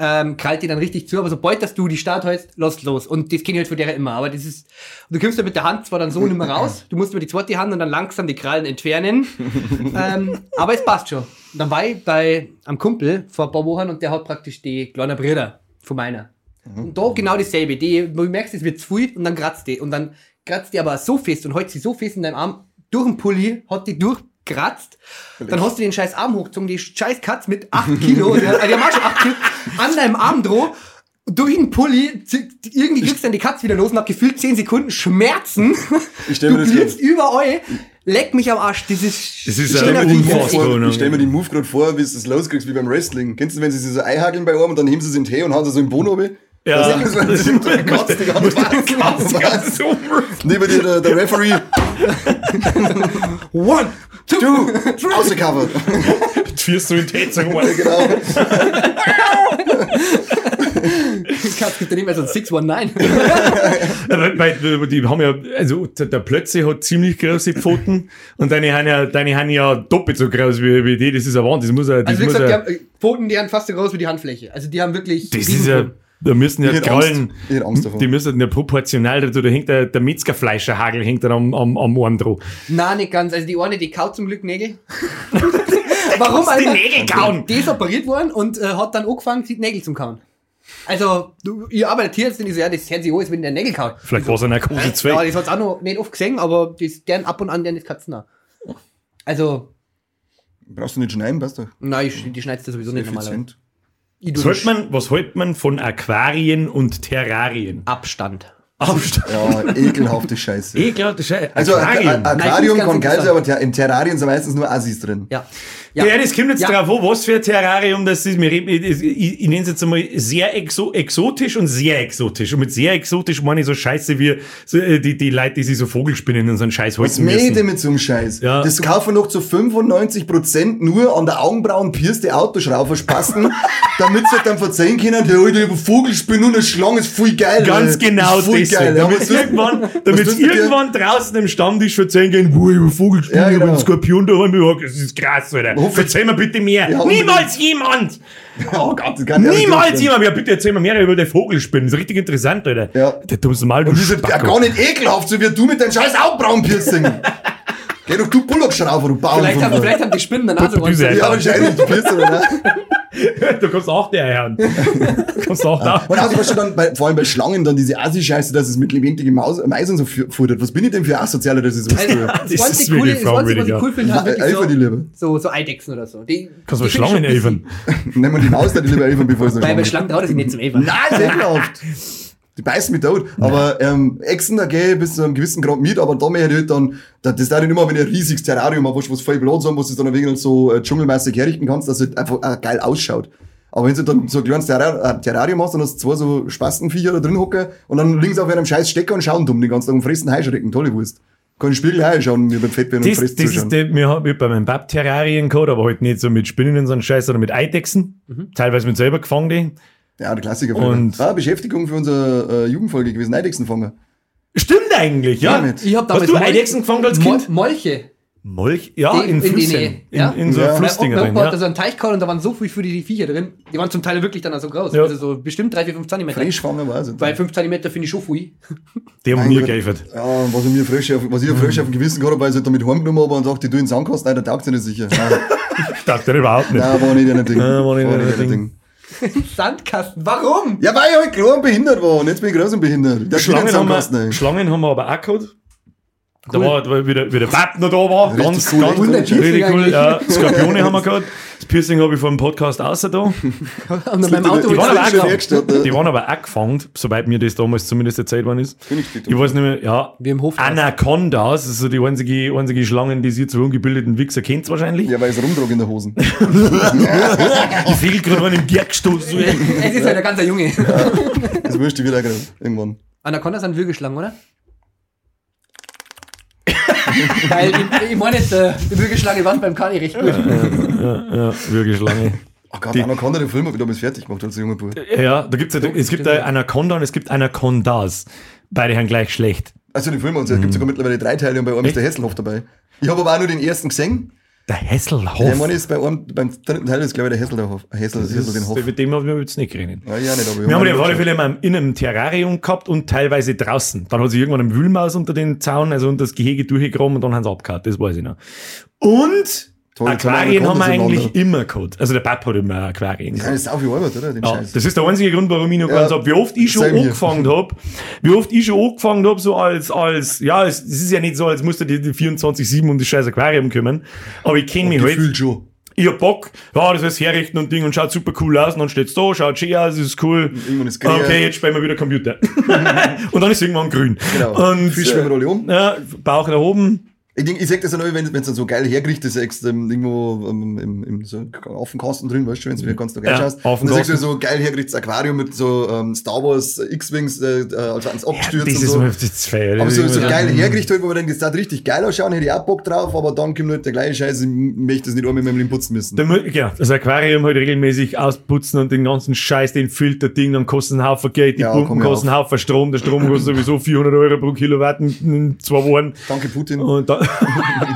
ähm, krallt die dann richtig zu, aber sobald dass du die Start hältst, lass los. Und das ging halt für der immer. Aber das ist, du kommst ja mit der Hand zwar dann so nicht mehr raus, du musst über die zweite Hand und dann langsam die Krallen entfernen. ähm, aber es passt schon. Und dann war ich bei einem Kumpel vor ein paar Wochen und der hat praktisch die kleinen Brüder von meiner. Und da genau dasselbe. Die, du merkst, es wird zu viel und dann kratzt die. Und dann kratzt die aber so fest und hält sie so fest in deinem Arm, durch den Pulli, hat die durchkratzt. Dann hast du den scheiß Arm hochgezogen, die scheiß Katz mit 8 Kilo, hat, haben auch schon 8 Kilo, an deinem Arm droh. Durch den Pulli, irgendwie kriegst du dann die Katze wieder los und nach gefühlt 10 Sekunden Schmerzen. Ich stell mir du das blitzt überall. Leck mich am Arsch. Das ist, Das ist ich ein stell mir den die- Move unfassbar. vor, ne? ich stell mir den Move gerade vor, wie du das loskriegst, wie beim Wrestling. Kennst du, wenn sie sich so einhakeln bei einem und dann heben sie es in den Tee und hauen sie so im Boden oben? Ja. Das ist so Katz? Neben dir der, der Referee. One, two, rausgecovert. Führst du in mal. genau. Die Katze gibt ja nicht mehr so ein 619. Weil, weil die haben ja, also der Plötze hat ziemlich große Pfoten und deine haben ja, deine haben ja doppelt so groß wie, wie die. Das ist ein Wahnsinn. Das muss ja, das Also wie muss gesagt, die ja, haben äh, Pfoten, die haben fast so groß wie die Handfläche. Also die haben wirklich. das ist ja, da müssen ja Krallen, davor. die müssen ja proportional dazu, da hängt der, der Metzgerfleischerhagel hängt da am, am, am Arm dran. Nein, nicht ganz. Also die eine, die kaut zum Glück Nägel. Warum? die Alter? Nägel kauen? Die ist operiert worden und äh, hat dann angefangen, die Nägel zum kauen. Also, du, ihr arbeitet hier jetzt und ich so, ja, das hört sich an, als wenn der Nägel kaut. Vielleicht war es eine Narkose Ja, 2. das hat's auch noch nicht oft gesehen, aber das, deren ab und an, deren ist Katzen auch. Also, Brauchst du nicht schneiden, weißt du? nein, ich, die schneidest du sowieso nicht normalerweise. Sollte das man, was hält man von Aquarien und Terrarien? Abstand. Abstand. Ja, ekelhafte Scheiße. Ist ein Also ein Aquarium. Kann geil sein, aber in Terrarien sind meistens nur Assis drin. Ja. Ja, das kommt jetzt Ja. drauf an, was für ein Terrarium das ist. Wir reden, ich, ich, ich nenne es jetzt einmal sehr exo, exotisch und sehr exotisch. Und mit sehr exotisch meine ich so Scheiße wie so, äh, die, die Leute, die sich so Vogelspinnen und so einen Scheiß Was halten mäht müssen. denn mit so einem Scheiß? Ja. Das kaufen noch zu 95% nur an der Augenbrauen pierste Autoschrauber spasten, damit sie halt dann verzeihen können, der alte über Vogelspinne und eine Schlange ist voll geil. Ganz Alter. genau ist voll das. geil. Ja, damit was sie tust- irgendwann, was damit sie irgendwann draußen im Stammtisch verzeihen gehen, wo ich über Vogelspinnen, Ja, über genau. einen Skorpion daheim habe. Das ist krass, Alter. Hoffentlich- Verzeih mir bitte mehr. Ja. Niemals jemand! Oh Gott, das kann ich Niemals jemand! Ja, bitte erzähl mir mehr über die Vogelspinnen. Das ist richtig interessant, Alter. Ja. Der dummste Mal, du Und die sind ja gar nicht ekelhaft, so wie du mit deinem scheiß Augenbrauenpiercing. Geh doch du Bullockschrauber, du Baum. Vielleicht haben, vielleicht haben die Spinnen dann auch so ja, wahrscheinlich, du Piercing, oder? Du kannst auch der hören. Du kannst auch da. Und außerdem hast du dann bei, vor allem bei Schlangen dann diese Assi-Scheiße, dass es mit lebendigen Maus, Mais und so fu- futtert. Was bin ich denn für Asozialer, dass ich sowas Also, tue? das Das ist wirklich Coole, das einzige, was ich cool finde, halt Elfer die so, Liebe. so, so Eidechsen oder so. Die, Kannst du die Schlangen bisschen- Nehmen wir die Maus dann lieber elfern, bevor es eine Weil bei Schlange Schlangen er sich nicht zum Elfern. Nein, ist ekelhaft. Die beißen mich tot. Aber ähm, Echsen, da gehe ich bis zu einem gewissen Grad mit, aber da möchte ich halt dann, da, das darf ich mehr, wenn ich ein riesiges Terrarium habe, was voll haben, wo du es dann ein wenig so äh, dschungelmäßig herrichten kannst, dass es halt einfach äh, geil ausschaut. Aber wenn du dann so ein kleines Terrar äh, Terrarium hast, dann hast du zwei so Spastenviecher da drin hocken und dann links auf einem scheiß Stecker und schauen dumm den ganzen Tag und fressen Heuschrecken. Tolle Wurst. Kann ich Spiegel reinschauen, mir beim Fett werden und Das, fressen das ist zuschauen. der, wir haben wir bei meinem Bab Terrarien gehabt, aber halt nicht so mit Spinnen und so einen Scheiß, sondern mit Eidechsen. Teilweise mit selber gefangen, die. Ja, der Klassiker. Und- ah, Beschäftigung für unsere äh, Jugendfolge gewesen, Eidechsenfanger. Stimmt eigentlich, ja. Damit. Ich hab damals Hast du Eidechsen gefangen als Kind? Molche. Molch? Ja, Die- in in die Flüssen. Nähe, ja? In, in so Ja. Flussdinger drin, ja. so einen Teich gehauen und da waren so viel für die Viecher drin. Die waren zum Teil wirklich dann auch so groß. Ja. Also so bestimmt 3, 4, 5 Zentimeter. Frischfanger war es. Weil 5 Zentimeter finde ich schon viel. Die haben mir Gott. geeifert. Ja, was ich mir frisch auf, was ich frisch auf dem Gewissen gehabt habe, weil ich damit heimgenommen habe und sagte, die tun in den Sandkasten, nein, da taugt sie nicht sicher. Nein, Ich dachte überhaupt nicht. nein, war nicht ein Ding. Ja, war nicht ein Ding. Sandkasten. Warum? Ja, weil ich halt klein und behindert war und jetzt bin ich groß und behindert. Der Schlangen haben, wir. Schlangen haben wir aber auch gehabt. Da war, da war wieder, wieder Bab noch da war. Richtig Ganz, cool, ganz, cool. richtig cool. Ja, Skorpione haben wir gehabt. Das Piercing habe ich vor dem Podcast außer da. Und an meinem Auto Die waren aber Die waren aber auch gefangen, soweit mir das damals zumindest erzählt worden ist. Königstitel. Ich weiß nicht mehr, ja. Wie im Hof. Anacondas, das ist so die einzige, einzige Schlangen, die sie zu ungebildeten Wichser kennt wahrscheinlich. Ja, weil es rumtrug in der Hosen. Ich fehl gerade an dem Gerd gestoßen. Es ist halt ein ganzer Junge. Das wünschte ich wieder gerade irgendwann. Anaconda sind Würgeschlangen, oder? Weil ich, ich meine äh, die Würgeschlange waren beim Kani recht gut. Ja, ja, wirklich lange. Ach Gott, Die- Anaconda, den Film habe ich damals fertig gemacht als junger Bub. Ja, da gibt's ja, es gibt eine Anaconda und es gibt Anacondas. Beide haben gleich schlecht. Also den Film, und es gibt sogar mittlerweile drei Teile und bei einem ist der Hesselhoff dabei. Ich habe aber auch nur den ersten gesehen. Der Hesselhof. Ja, ich meine, ist bei einem, beim dritten Teil ist, glaube ich, der Hesselhof. Hessel, das Hessel den ist, Hof. mit dem haben wir jetzt nicht geredet. Ja, ja, nicht, aber Wir haben ihn auf alle. Fälle mal in einem Terrarium gehabt und teilweise draußen. Dann hat sich irgendwann ein Wühlmaus unter den Zaun, also unter das Gehege durchgekommen und dann haben sie abgehauen. Das weiß ich noch. Und Toll, Aquarien haben wir eigentlich immer gehabt. Also der Pap hat immer Aquarien Ja, gehabt. das ist auch viel Arbeit, oder? Den Ja, Scheiß. das ist der einzige Grund, warum ich noch Ja, ganz hab. Wie oft ich schon angefangen hab, wie oft ich schon angefangen hab, so als, als, ja, es, es ist ja nicht so, als musste die, die 24-7 um das scheiß Aquarium kümmern. Aber ich kenne mich halt. Schon. Ich hab Bock, ja, das ist herrichten und Ding und schaut super cool aus und dann steht's da, schaut schön aus, ist cool. Irgendwann ist. Okay, jetzt spielen wir wieder Computer. und dann ist irgendwann grün. Genau. Und, Fisch wenn wir alle um. ja, Bauch nach oben. Ich, denk, ich sag das ja nur, wenn es dann so geil hergerichtet ist, ähm, irgendwo ähm, im, im so Affenkasten drin, weißt du, wenn du ganz noch geil Ja, schaust. auf dem Und dann sagst du Kasten. so geil hergerichtetes Aquarium mit so ähm, Star Wars äh, X-Wings, äh, äh, also ans Abgestürzt das und ist so. mal, das feier. Aber so, so Ja. geil hergerichtet, wo man denkt, das darf richtig geil ausschauen, hätte ich auch Bock drauf, aber dann kommt halt der gleiche Scheiß, ich möchte das nicht einmal mit meinem Leben putzen müssen. Da mu- Ja, das Aquarium halt regelmäßig ausputzen und den ganzen Scheiß, den Filterding, dann kostet ein Haufen Geld, die Ja, Pumpen kosten einen Haufen Strom, der Strom kostet sowieso 400 Euro pro Kilowatt in, in zwei Wochen. Danke Putin. Und dann,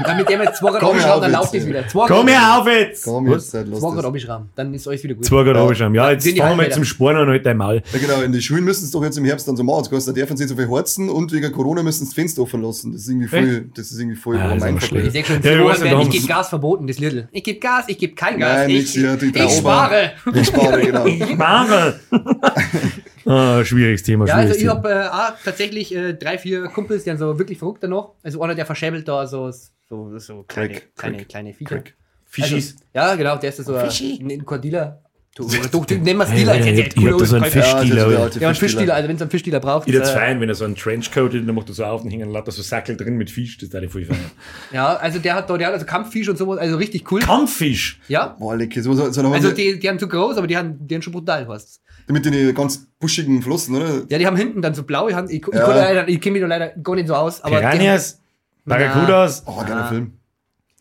Dann mit dem jetzt zwei Grad abschrauben, dann jetzt, es wieder. Zwei komm her auf jetzt! Komm, jetzt, Zeit, lass Zwei Grad abschrauben, dann ist alles wieder gut. Zwei Grad Ja. Ja, jetzt fahren wir zum Sparen und halt einmal. Ja, genau, in die Schulen müssen es doch jetzt im Herbst dann so machen. Da dürfen sie so viel horzen und wegen Corona müssen sie das Fenster offen lassen. Das ist irgendwie voll, das ist irgendwie voll das ist mein schlecht. Ich sag schon, Ja, ich ich gebe Gas verboten, das Little. Ich gebe Gas, ich gebe kein Gas. Nein, ich, ich spare. Ich spare, genau. Sparen! ah, schwieriges Thema, Ja, also ich habe äh, auch tatsächlich äh, drei, vier Kumpels, die sind so wirklich verrückt noch. Also einer, der verschäbelt da so, so, so kleine, Crack, kleine, Crack, kleine Viecher. Crack. Fischis. Also, ja, genau, der ist so ein, ein Cordealer. Du, du, du es Hey, Dealer, hab- ich hab da so einen Ja, ist Fischdealer, Ja, ein Fischdealer. Also wenn es einen Fischdealer braucht. Ich ist, würde äh, feiern, wenn er so einen Trenchcoat hat, dann macht er so auf und hängt lauter so Sackel drin mit Fisch, das da ich voll feiern. Ja, also der hat da, der hat also Kampffisch und sowas, also richtig cool. Kampffisch! Ja. Boah, lecker. So, so, so Also die, die haben zu groß, aber die haben, die haben schon brutal was. Mit den ganz buschigen Flossen, oder? Ja, die haben hinten dann so blaue Hand. Ich, ich, Ja. leider- ich kenne mich da leider gar nicht so aus. Aber die Piranhas, Barracudas. Oh, geiler Film.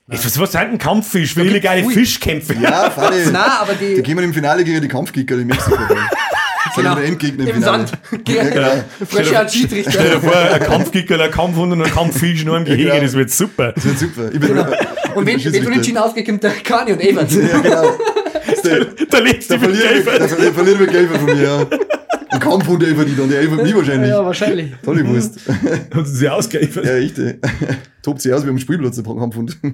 Was, was ist halt ein Kampffisch? Für illegale. Fischkämpfe. Ja, haben, na, aber Die die, kämen im Finale gegen die Kampfkicker in Mexiko. Genau. der Endgegner im, im Finale. Sand. Ja, genau. An Stell dir Schiedsrichter. vor, ein Kampfkicker, ein Kampfhund und ein Kampffisch nur im Gehege, Ja. das wird super. Das wird super. Ich bin Genau. Und wenn, wenn von den Schienen ausgeht, kommt der Kani und Evans. Ja, genau. Der, Der letzte der mit verliert, der, verliert mit Gelfer von mir, ja. Ein Kampfhund, der Elfer die dann, der Elfer nie wahrscheinlich. Ja, wahrscheinlich. Tolle Wurst. Hat sie ausgeeifert. Ja, echt, ey. Tobt sie aus wie am Spielplatz, der Kampfhund.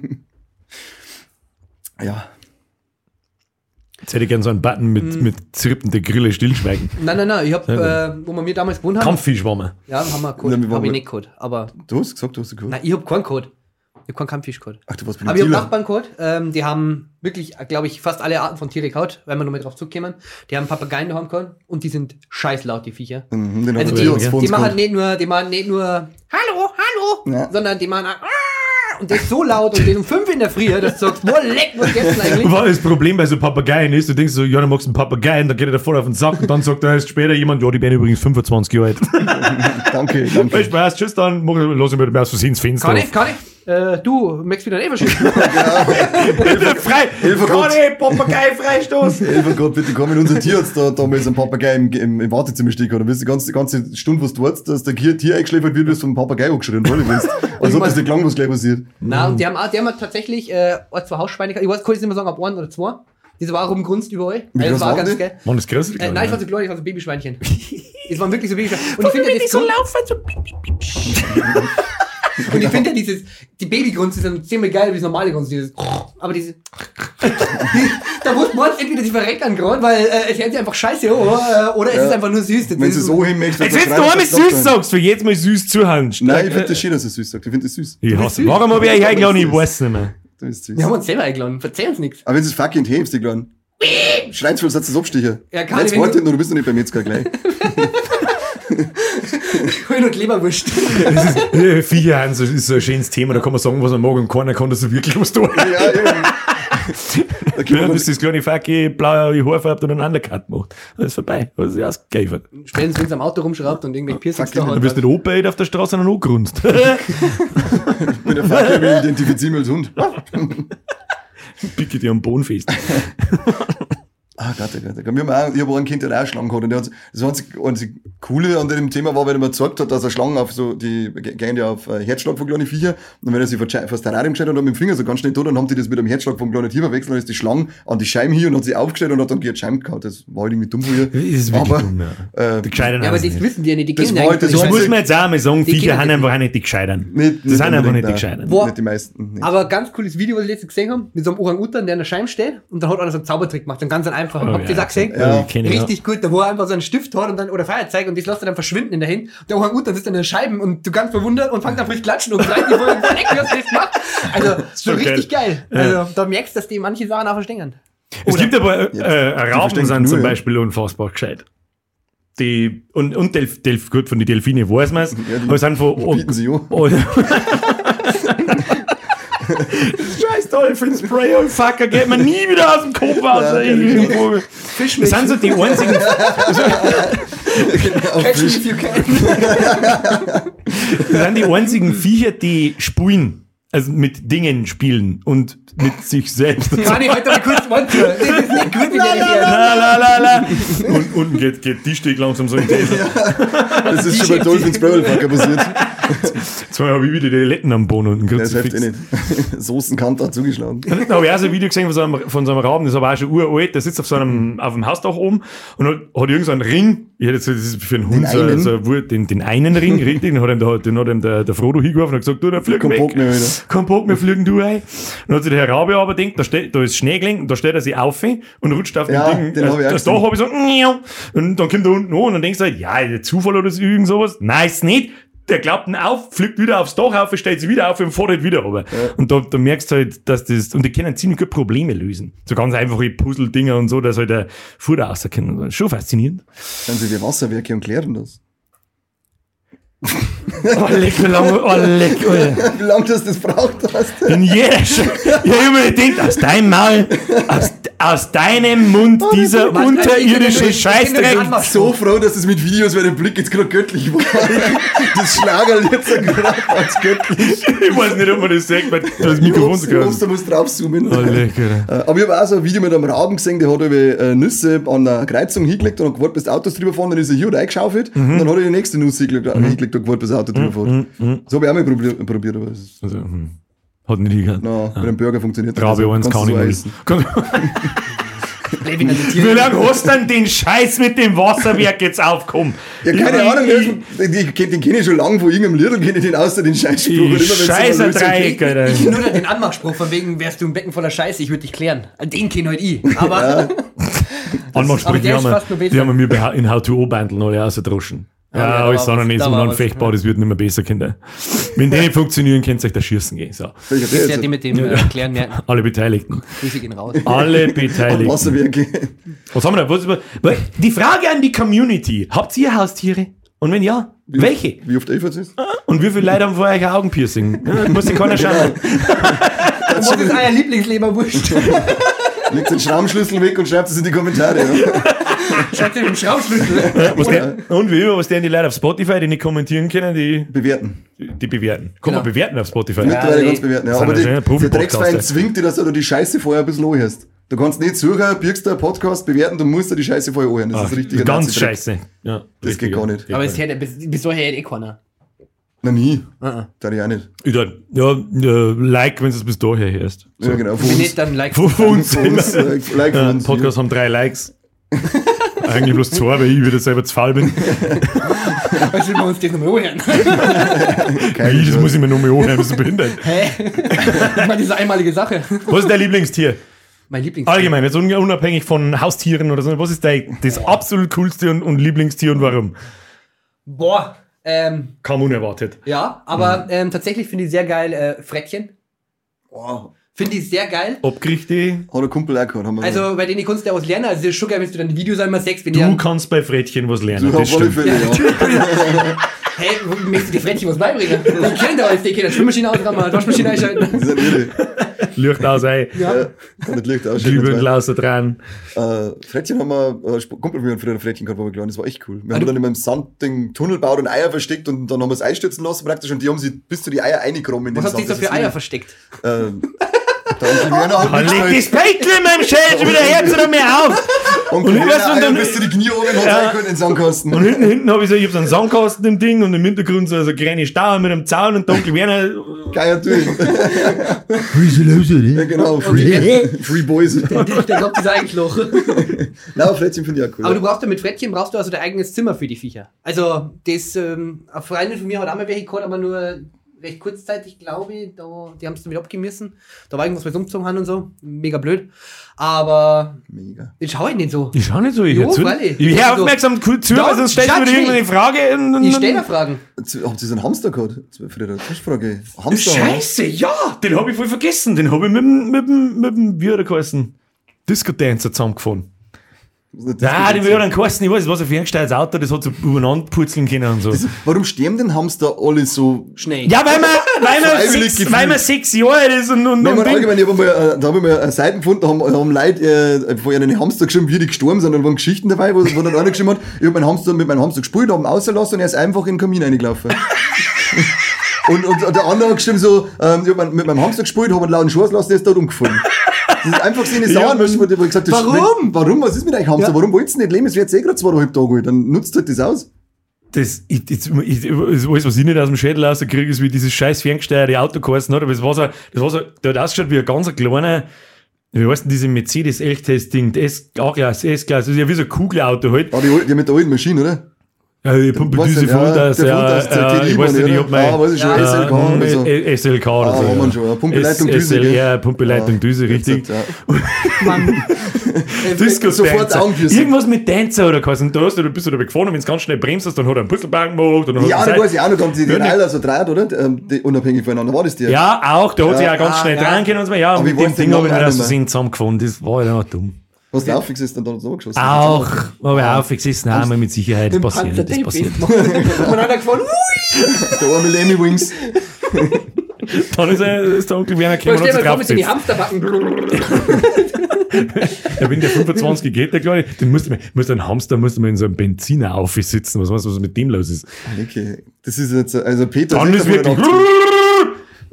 Ja. Jetzt hätte ich gerne so einen Button mit, Mhm. mit zirpende Grille stillschweigen. Nein, nein, nein. Ich hab, äh, wo wir mir damals gewohnt haben, Kampffisch war man. ja, haben wir Ja, Code. wir Hab waren- ich nicht Code. Aber, Du hast gesagt, du hast gehört. nein, ich hab keinen Code. Ich hab keinen Kampffisch-Code. Ach, du warst bei Aber den ich hab Dealer. Nachbarn-Code. Ähm, die haben wirklich, glaube ich, fast alle Arten von Tiere gehaut, weil wir noch mal drauf zurückkommen. Die haben Papageien daheim gehabt und die sind scheiß laut, die Viecher. Mhm, den Also die, vor die uns machen nicht nur, die machen nicht nur Hallo, hallo, Ja. sondern die machen auch, "Ah", und das ist so laut und das um fünf in der Früh, dass du sagst, wo leck, was jetzt eigentlich? Was das Problem bei so Papageien ist, du denkst so, ja, du magst einen Papageien, dann geht er da voll auf den Sack und dann sagt er erst später jemand, ja, die werden übrigens 25 Jahre alt. Danke, Viel danke. Spaß, tschüss, dann lass ich mir aus Versehen ins Fenster Kann ich, kann ich? Äh, du, möchtest wieder ein verschicken? frei! Hilfe, Gott. Papagei, Freistoß! Elfer Gott, bitte komm in unser Tierarzt, da damals ein Papagei im, im, im Wartezimmer stecken, oder willst du die ganze, die ganze Stunde, was du wartest, dass der Tier Tier eingeschläfert wird, wirst du vom Papagei angeschrien, oder? Als ob das nicht lang was gleich passiert. Na, und die haben, auch, die haben tatsächlich äh, ein, zwei Hausschweine gehabt. Ich weiß, kann ich nicht mehr sagen, ob ein oder zwei. Diese waren rumgrunzt überall. Wie Also, das war waren ganz die? geil. Mann, das ist größer, Äh, nein, ich war so klein, ich war so Babyschweinchen. Das waren wirklich so Babyschweinchen. Und ich finde ja, das so laufen, so Und ich finde ja dieses, die Babygrunze sind ziemlich geil, wie das normale Grunze, dieses, aber diese, da muss man entweder die verreckern gerade, weil äh, es hört sich einfach scheiße an, äh, oder es Ja. ist einfach nur süß. Wenn du so hinmöchtest, Jetzt wenn du einmal süß sagst, für jedes Mal süß zuhandst. Nein, ich finde das schön, dass er süß sagt. Ich finde das süß. Ich hasse. Warum habe ich euch eingeladen? Ich weiß nicht mehr. Du bist süß. Wir haben uns selber eingeladen, verzeih uns nichts. Aber wenn du es fucking hebst, die Kleinen. Schreibst du, das Abstecher. Ja, Karl, Jetzt wenn warte du- nur, du bist noch nicht beim Metzger gleich. Hol und Leberwurst. Das ist, äh, Viecher haben so, ist so ein schönes Thema, da kann man sagen, was man mag und keiner kann das so wirklich was tun. ja, eben. Da Ja, man bis das kleine Facki blaue Haarfarbe und einen Undercut macht. Das ist vorbei. Das ist ausgegeifert. Spätestens, wenn es am Auto rumschraubt und irgendwelche Piercings da du Du bist hat. nicht Opa auf der Straße, sondern angerunzt. mit der Fackel, wie identifiziere mich als Hund. Picke dir am Boden fest. Ah, Gott, oh Gott, oh Gott. Wir haben auch, ich habe auch einen Kind, der auch Schlangen hat. Und der hat, das einzig, einzig Coole an dem Thema war, weil er mir gezeigt hat, dass er Schlangen auf so, die ge- gehen ja auf äh, Herzschlag von kleinen Viecher. Und wenn er sich vor das Terrarium gestellt hat und mit dem Finger so ganz schnell tot, dann haben die das mit dem Herzschlag vom kleinen Tier verwechselt, dann ist die Schlange an die Scheiben hier und hat sie aufgestellt und hat dann die Scheiben gehauen. Das war halt irgendwie dumm von ihr. Das ist wirklich Aber, dumm, ja. äh, Die Gescheitern Ja, aber das nicht. wissen die ja nicht. Die Das kennen war halt das Das muss man jetzt auch mal sagen, Die Viecher haben einfach auch nicht die Gescheitern. Nicht, Das sind einfach nicht die. Gescheitern. Boah. Nicht die meisten. Nicht. Aber ganz cooles Video, was ich letztens gesehen habe, mit so einem Orang-Utan, der an der Scheibe steht und dann hat einer so einen Zaubertrick gemacht, einen ganz einfachen. Oh, Habt ihr ja, das auch gesehen? Ja. ja. Richtig gut, da wo er einfach so einen Stift hat und dann, oder Feuerzeug und das lässt er dann verschwinden in der Hand. Der Orang-Utan sitzt an den Scheiben und du ganz verwundert und fängt an frisch klatschen und gleich die voll weg, wie er das macht. Also, ist schon Okay. richtig geil. Also, da merkst du, dass die manche Sachen auch verstehen. Es gibt aber Jetzt, äh, Raupen sind zum. Beispiel unfassbar gescheit. Die, und, und Delf, Delf, gut, von den Delfine weiß man es. Ja, die aber sind von. bieten sie Scheiß Dolphin-Spray, oh Fucker, geht mir nie wieder aus dem Kopf aus. Ja, Vogel. Das sind so die einzigen, Auf Catch me Fisch. if you can. das sind die einzigen Viecher, die spulen. Also mit Dingen spielen und mit sich selbst. Kann ich heute mal kurz Monster. Das ist nicht gut. La, la, la, la. Und unten geht, geht die Steg langsam so in die Das ist schon bei Dolphins Barrelfucker passiert. Jetzt habe ich wieder die Letten am Boden und einen Das hilft Kruzifix. nicht. Soßenkant hat zugeschlagen. Da habe ich auch so ein Video gesehen von so einem, von so einem Raben, das ist aber auch schon uralt, der sitzt auf so einem, auf dem Hausdach oben und hat, hat irgend so einen Ring, ich hätte jetzt, das ist für einen Hund, so, einen? so, den, den einen Ring, richtig, den hat ihm, der, den hat ihm der, der Frodo hingeworfen und hat gesagt, du, der fliegt Komm, weg. Mehr wieder. Komm, Bock, wir fliegen du ein. Und dann hat sich der Herr Rabe aber gedacht, da, steht, da ist Schnee gelegen, und da steht er sich auf und rutscht auf Ja, den Ding. den hab ich auch das Dach habe ich so, und dann kommt er unten an und dann denkst du halt, ja, der Zufall oder so, irgend sowas. Nein, ist nicht. Der klappt ihn auf, fliegt wieder aufs Dach auf, stellt sich wieder auf und fährt wieder runter. Und da, da merkst du halt, dass das, und die können ziemlich gut Probleme lösen. So ganz einfache Puzzle-Dinger und so, dass halt der Futter rauskommt. Schon faszinierend. Dann sind wir Wasserwerke und klären das. Oh, leck, wie lange, oh, leck, Alter. Wie lange du das braucht hast. In jeder Sch Ich hab immer gedacht, aus deinem Maul, aus, aus deinem Mund, dieser Mann, unterirdische Scheißdreck. ich- ich- So froh, dass es mit Videos, weil der Blick jetzt gerade göttlich war. Das Schlagerl jetzt gerade als göttlich. Ich weiß nicht, ob man das sagt, weil das Mikrofon so Du musst, du musst draufzoomen. Oh, lecker. Äh, Aber ich habe auch so ein Video mit einem Raben gesehen, der hat über äh, Nüsse an der Kreuzung hingelegt und hat gewartet, bis die Autos drüber fahren, dann ist er hier reingeschaufelt Mhm. und dann hat er die nächste Nuss hingelegt, äh, gewartet, bis das Auto drüber fährt. So habe ich auch mal probiert, probiert aber es ist, Also, hm. Hat nicht hingehört. na, mit einem Burger funktioniert das. Rabe Also, 1 kannst kann du ich nicht. Wie lange hast du denn den Scheiß mit dem Wasserwerk jetzt aufgekommen? Ja, keine Ich- Ahnung, den, den, den kenne ich schon lange, von irgendeinem Liedl kenne ich den außer den Scheißspruch. Ich scheißer Lösung Dreieck, Alter. Ich nur noch den Anmachspruch von wegen, wärst du ein Becken voller Scheiße, ich würde dich klären. Den kenn halt ich. Aber Anmachsprüche, Aber die haben ist wir, fast noch besser. die haben wir bei- in How-to-O-Bandeln alle ausgedroschen. Ja, alles was- war was unanfechtbar, das wird nicht mehr besser, Kinder. Wenn die nicht funktionieren, könnt ihr euch da schießen gehen. So. Das ist ja die mit dem äh, Klären merken. Alle Beteiligten. Grüße gehen raus. Alle Beteiligten. Wasserwerke. Was haben wir da? Was, was, die Frage an die Community. Habt ihr Haustiere? Und wenn ja, welche? Wie oft Elfer ist? Und wie viele Leute haben vor euch ein Augenpiercing? Muss sich keiner schauen. Was ist euer Lieblingsleberwurst? Legt den Schraubenschlüssel weg und schreibt es in die Kommentare. Ja. Mit dem Schraubschlüssel. Was der, und wie immer, was der die Leute auf Spotify, die nicht kommentieren können, die, Bewerten. die bewerten. Kann man Genau. bewerten auf Spotify? Mittlerweile nee. kannst du bewerten. Ja. Aber ja die, der. Drecksverein zwingt dir, dass du die Scheiße vorher ein bisschen anhörst. Du kannst nicht suchen, birgst du einen Podcast bewerten, du musst dir die Scheiße vorher anhören. Das Ach, ist richtig ganz scheiße. Ja, Das richtig, geht gar ja. nicht. Aber es hätte, bis, bis dahin hätte eh keiner. Na nie. Uh-uh. Da ich auch nicht. Ich dachte, ja, äh, like, wenn du es bis daher hörst. Ja, genau. Wenn uns. nicht, dann like. Von von uns. Von uns. äh, Like von Ja, uns. Podcast haben drei Likes. Eigentlich bloß zwei, weil ich wieder selber zu faul bin. Also wir uns das nochmal anhören. Wie, das muss ich mir nochmal anhören, bist du behindert? Hä? Ich meine, diese einmalige Sache. Was ist dein Lieblingstier? Mein Lieblings. Allgemein, jetzt un- unabhängig von Haustieren oder so. Was ist dein, das absolut coolste und, und Lieblingstier und warum? Boah. Ähm, Kaum unerwartet. ja, aber ähm, tatsächlich finde ich sehr geil äh, Frettchen. Wow. Finde ich sehr geil. Abgerichte. Hat der Kumpel auch gehabt. Haben wir Also bei denen kannst du ja was lernen. Also das geil, wenn du dann die Videos einmal sechst, wenn die Du dann, kannst bei Frettchen was lernen. so Das stimmt. Fälle, ja. hey, möchtest du die Frettchen was beibringen? Die kennen da alles, die können Schwimmmaschine ausrammen, Waschmaschine einschalten. Das ist ja. Licht aus, ey. Ja. Ja, kann nicht Licht ausschauen. Glühbirnen außer dran. Äh, Frettchen haben wir, äh, Kumpel von mir früher ein Frettchen gehabt, wo wir klein, das war echt cool. Wir haben du- dann in meinem Sand den Tunnel gebaut und Eier versteckt und dann haben wir es einstürzen lassen praktisch und die haben sie bis zu die Eier reingekommen in Was ihr Sand. so für Das Eier versteckt? Ähm, Der Onkel Werner hat Dann nichts leg das. Beitel in meinem Schädel schon wieder Herz oder mehr auf. Und und dann- Eier, bis du die Knie oben Ja. in den Sandkasten. Und hinten, hinten habe ich so, ich hab so einen Sandkasten im Ding und im Hintergrund so, so eine kleine Stauer mit einem Zaun und Onkel Werner. Geil, natürlich. Ja, genau, Free, Free Boys. Der, der glaubt, das ist eigentlich Loch. Na, Frettchen finde ich auch cool. Aber du brauchst ja mit Frettchen brauchst du also dein eigenes Zimmer für die Viecher. Also, das, ähm, eine Freundin von mir hat auch mal welche gehabt, aber nur recht kurzzeitig, glaube ich. Da, die haben es dann wieder abgemessen. Da war irgendwas, umgezogen haben und so. Mega blöd. Aber Mega. das schaue ich nicht so. Ich schau nicht so, ich Jo, freilich. Ich hör Also, aufmerksam zu, weil sonst stellst du judge wieder irgendeine. Frage. Und, und, Ich stelle da Fragen. Habt ihr so einen Hamster gehabt? Früher eine Quizfrage. Hamster. Scheiße, ja, den habe ich voll vergessen. Den habe ich mit dem, mit dem, mit dem, wie hat er geheißen? Disco Dancer zusammengefahren. Ja, die dann kosten, ich weiß, war so ein ferngestelltes Auto, das hat so übereinander purzeln können und so. Warum sterben denn Hamster alle so Schnell. Ja, weil man, weil man, sechs, weil man sechs Jahre alt ist und, und, Nein, und allgemein, ich hab mal, äh, da habe ich mal eine Seite gefunden, da haben, haben Leute äh, vorher einen Hamster geschrieben, wie die gestorben sind, und da waren Geschichten dabei, wo, wo dann einer geschrieben hat, ich habe meinen Hamster mit meinem Hamster gespielt, habe ihn ausgelassen und er ist einfach in den Kamin reingelaufen. und, und, und der andere hat geschrieben so, ähm, ich habe mit meinem Hamster gespielt, habe einen lauten Schuss lassen, der ist dort umgefallen. Das ist einfach so eine Ja, Sau, wo ich gesagt habe, Warum? warum? Was ist mit euch Hamster? Ja. Warum wollt ihr nicht leben? Es wird jetzt eh gerade zweieinhalb Tage alt. Dann nutzt halt das aus. Das, ich, ich, ich, alles, was ich nicht aus dem Schädel rauskriege, ist, wie dieses scheiß ferngesteuerte Auto geheißen hat. Aber es war so, das war so, der hat ausgeschaut wie ein ganz kleiner, wie heißt denn diese Mercedes Elchtest-Ding, S, A-Klasse, S-Klasse, das ist ja wie so ein Kugelauto halt. Ah, die, die mit der alten Maschine, oder? Ja, die Pumpeldüse Weißt du, von ja, das, der ja, ja, TDI ich weiß nicht, ich hab mein, Ah, weiß ich schon, SLK oder so. äh, SLK oder Ah, so. haben wir schon, ja, Pumpeleitung Düse? Ja, Pumpeleitung Düse, richtig. Ja. Mann. Disco Sofort. Irgendwas mit Dancer oder was. Und da hast du, da bist du dabei gefahren und wenn du ganz schnell bremst hast, dann hat er einen Putzelbank gemacht. Und Ja, da weiß ich auch noch, da haben die den Ja, Eiler so dreht, oder? Ähm, die, unabhängig voneinander. War das der? Ja, auch, der hat sich Ja. auch ganz Ah, schnell ja. drehen können und so. Ja, und ich mit dem Ding habe ich mir. Versehen zusammengefunden. Das war einfach dumm. Was du aufgesessen und dann so geschossen? Auch, habe ich aufgesessen, haben wir mit Sicherheit. Das Mit passiert, das passiert. Man hat da gefahren, ui, Der arme Lemmy Wings. Dann ist, er, ist der Onkel Werner da gekommen und hat sich in die. Hamsterbacken. Ja, wenn der 25 geht, der Kleine, mal- musst du einen Hamster musst du mal in so einem Benziner aufsitzen. Was weißt du, was mit dem los ist? Okay. Das ist jetzt, also Peter. Dann ist wirklich.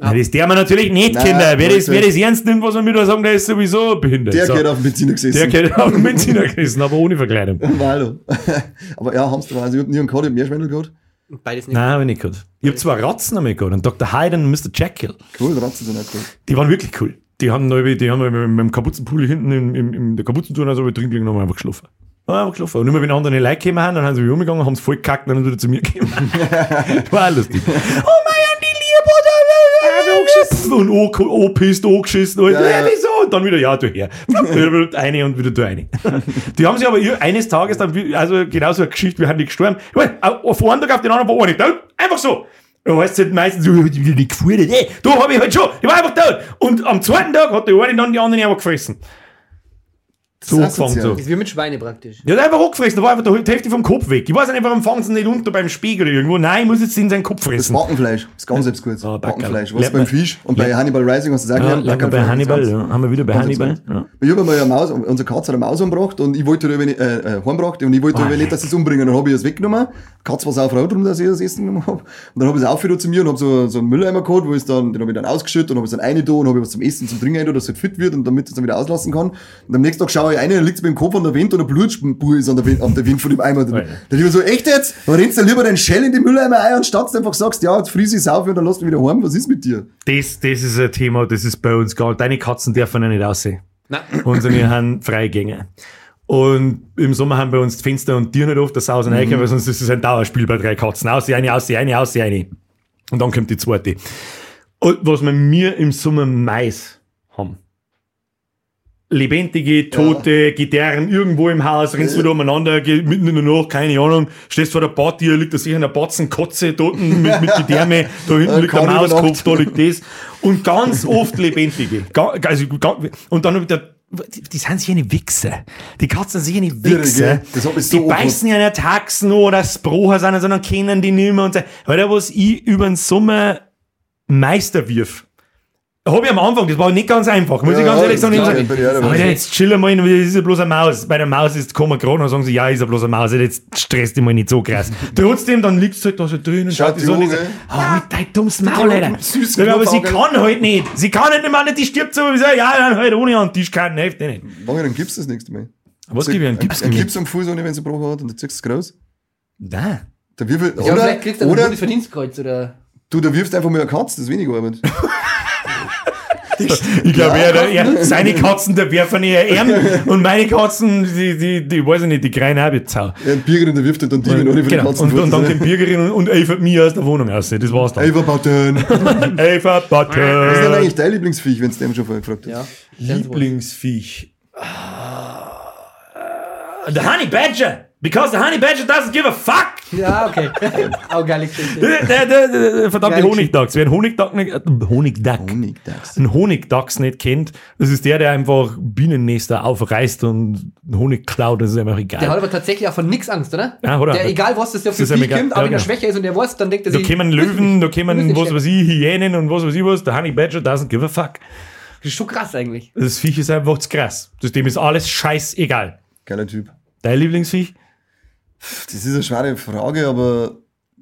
Ja, das der man natürlich nicht, Nein, Kinder. Wer das, wer das ernst nimmt, was man wieder sagen, der ist sowieso behindert. Der so. gehört auf dem Benziner gesessen. der gehört auf den Benziner gerissen, aber ohne Verkleidung. Hallo. Aber ja, Hamster war, also ich hab nie einen gehabt, ich hab Meerschweinel gehabt. Beides nicht. Nein, habe ich nicht gehabt. Ich habe zwei Ratzen einmal gehabt, und Dr. Hyde und Mr. Jekyll. Cool, Ratzen sind auch cool. Die waren wirklich cool. Die haben, neu, die haben mit dem Kapuzenpool hinten in, in, in der Kapuzentour, also drin gelegen und haben einfach geschlafen. Haben einfach geschlafen. Und immer wenn andere Leute gekommen haben, dann haben sie mich umgegangen, haben es voll gekackt und dann wieder zu mir gekommen. War lustig. oh Liebe, und oh, oh pisst, oh geschissen, Alter. Ja, Ja, ja. wieso? Und dann wieder, ja, du her. eine und wieder du eine. Die haben sich aber eines Tages dann, also genauso eine Geschichte, wir haben die gestorben. Ich mein, Auf einen Tag auf den anderen war einer tot. Einfach so. Da heißt es halt meistens, so, die wieder nicht gefordert. Hey, da habe ich halt schon, die war einfach tot. Und am zweiten Tag hat der eine dann die anderen einfach gefressen. So Das ist angefangen so. asozial. Das ist wie mit Schweine praktisch. Der hat einfach hochgefressen, da war einfach die Hälfte vom Kopf weg. Ich weiß nicht, warum fangen sie nicht unter beim Spiegel oder irgendwo. Nein, ich muss jetzt in seinen Kopf Das fressen. Backenfleisch, das ganz selbst gut. Ah, Backerl. Backenfleisch, was beim Fisch und bei Hannibal Rising hast du es auch Ja, lecker bei Hannibal, ja. Haben wir wieder bei Hannibal. Ja. Ich habe mal eine Maus, unsere Katze hat eine Maus umgebracht und ich wollte nicht, äh, äh, heimgebracht und ich wollte aber nicht, dass sie es umbringen. Dann habe ich es weggenommen. Die Katze war sau froh drum, dass ich das Essen genommen habe. Und dann habe ich es aufgeführt zu mir und habe so, so einen Mülleimer gehabt, wo ich dann, den habe ich dann ausgeschüttet und habe es dann rein und habe ich was zum Essen, zum Trinken rein, dass es halt fit wird und damit ich es dann wieder auslassen kann. Und am nächsten Tag schaue ich rein, dann liegt es mir im Kopf an der Wind und eine Blutspur ist an der Wind, an der Wind von dem Eimer. Dann ich mir so, echt jetzt? Dann rennst du lieber deinen Shell in die Mülleimer ein, anstatt du einfach sagst, ja, jetzt friese ich es auf und dann lass mich wieder heim. Was ist mit dir? Das, das ist ein Thema, das ist bei uns gar Deine Katzen dürfen ja nicht aussehen. Nein. Unsere haben Freigänge. Und im Sommer haben bei uns die Fenster und Tiere nicht oft das Haus und mhm. weil sonst ist es ein Dauerspiel bei drei Katzen. Aus, eine, aus, eine, aus, eine. Und dann kommt die zweite. Und was wir mir im Sommer Mais haben. Lebendige, tote Gitarren irgendwo im Haus, rennst du da umeinander, geh mitten in der Nacht, keine Ahnung, stehst vor der Party, liegt da sicher eine Batzen Kotze dort mit, mit Gedärme, da hinten Ja, liegt der Mauskopf, da liegt das. Und ganz oft Lebendige. Also, und dann wieder, die, die sind sicher eine Wichser. Die Katzen sind sicher eine hat mich die so beißen ja nicht Haxen oder das Broher, sondern, kennen die nicht mehr und so. Weil da, was ich über den Sommer Meister wirf, Hab ich am Anfang, das war nicht ganz einfach, muss Ja, ich ganz ja, ehrlich sagen. Ich klar, ich dabei. Alter, jetzt chill mal, das ist ja bloß eine Maus. Bei der Maus ist, kommen gerade und sagen sie, ja, ist ja bloß eine Maus, jetzt stresst dich mal nicht so krass. Trotzdem, dann liegst du halt da so drin und Schaut die so an, an, ich so, gell? halt dein dummes Maul, Alter. süß aber sie kann halt nicht. Sie kann nicht immer nicht, die stirbt so, wie ja, dann halt ohne an den Tisch kann, hilft dir nicht. Ich dann Gips das nächste Mal. Was gebe ich einen Gips? Ein Gips am Fuß, wenn sie gebrochen hat, und dann ziehst du es raus. Nein. Der Würfel, Ja, oder, vielleicht kriegst du oder ein Verdienstkreuz oder. du, da wirfst einfach mal eine Katze, das ist weniger Arbeit. Ich glaube, Ja, er, er, seine Katzen, der werfen eher Ehren und meine Katzen, die, die, die, weiß ich nicht, die kreien auch Sau. Ja, ein Biergerin, der wirft dann die Demon ohne den Genau. Katzen Und, und dann fort. kommt Bürgerin und, und eifert mich aus der Wohnung raus. Das war's dann. Eva Button. Was Eva ist denn eigentlich dein Lieblingsviech, wenn es dem schon vorher gefragt hast? Ja. Lieblingsviech. Ah, The Honey Badger. Because the Honey Badger doesn't give a fuck. Ja, okay. Auch geile Geschichte. Der, der, verdammte Honigdachs. Wer einen Honigdach nicht, äh, Honigdach. Honigdachs. Ein Honigdachs nicht kennt, das ist der, der einfach Bienennester aufreißt und Honig klaut. Das ist einfach egal. Der hat aber tatsächlich auch von nix Angst, oder? Ja, oder? Der, egal was das der Das ist ihm Vieh egal. kommt, aber Ja, wenn er genau. schwächer ist und der weiß, dann denkt er Da sich. kommen Löwen, da nicht was weiß ich, Hyänen und was weiß ich was. Der Honey Badger doesn't give a fuck. Das ist schon krass eigentlich. Das Viech ist einfach zu krass. Das dem ist alles scheißegal. Geiler Typ. Dein Lieblingsviech? Das ist eine schwere Frage, aber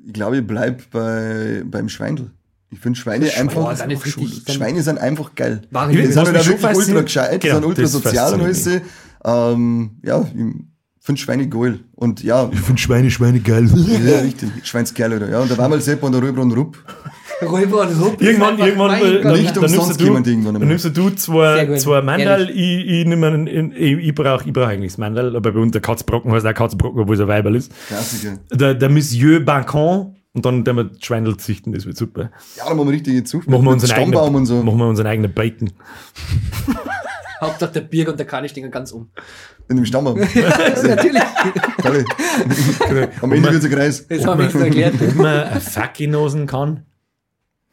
ich glaube, ich bleib bei, beim Schweindel. Ich finde Schweine einfach. Ist richtig- dann- Schweine sind einfach geil. Wahre Die sind halt wirklich ultra gescheit, die Genau, sind ultra sozial und. Ähm, ja, ich finde Schweine geil. Und ja, Ich finde Schweine, Schweine geil. ja, richtig. Schweinskerl, oder? Ja, und da war mal Sepp und der Röber und Rupp. Räuber und Rupp. Irgendwann, irgendwann, mein. Nicht dann umsonst nimmst du, die irgendwann dann nimmst du zwei, zwei Mandel, ich, ich, nehm einen, ich, ich brauche ich brauch eigentlich das Mandel, aber bei uns der Katzbrocken heißt auch Katzbrocken, obwohl es ein Weiberl ist. Klassiker. Der, der Monsieur Bacon und dann der wir Schweindel züchten, das wird super. Ja, da machen wir richtig Zug. Machen wir unseren Stammbaum eigenen, und so. machen wir unseren eigenen Bacon. Hauptsache der Birg und der Kali stehen ganz um. In dem Stammbaum. Natürlich. Am Ende wird es ein Kreis. Das haben wir extra erklärt. Ob man ein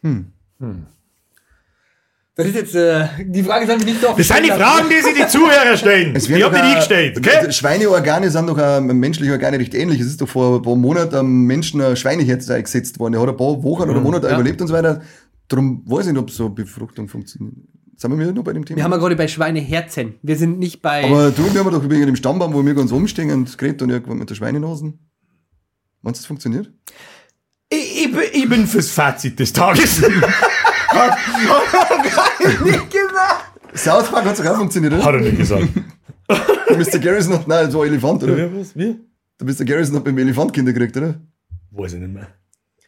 Facki-Nosen kann? Das ist jetzt, äh, die Frage ist nicht oft Das sind die Fragen, die sich die Zuhörer stellen. Es Ich wird hab doch die nie auch- gestellt, okay? Schweineorgane sind doch auch menschliche Organe recht ähnlich. Es ist doch vor ein paar Monaten einem Menschen ein Schweineherz eingesetzt worden. Der hat ein paar Wochen oder Monate Ja. überlebt und so weiter. Darum weiß ich nicht, ob so Befruchtung funktioniert. Sind wir noch bei dem Thema? Wir haben ja gerade bei Schweineherzen. Wir sind nicht bei. Aber du, wir haben doch wegen dem Stammbaum, wo wir ganz umstehen und geredet und irgendwann mit der Schweinenasen. Meinst du, das funktioniert? Ich, ich, bin- ich bin fürs Fazit des Tages. South Park hat auch funktioniert, oder? Hat er nicht gesagt. Mr. Garrison hat, nein, das war Elefant, oder? Wie, was? Wie? Der Mr. Garrison hat beim Elefant Kinder gekriegt, oder? Weiß ich nicht mehr.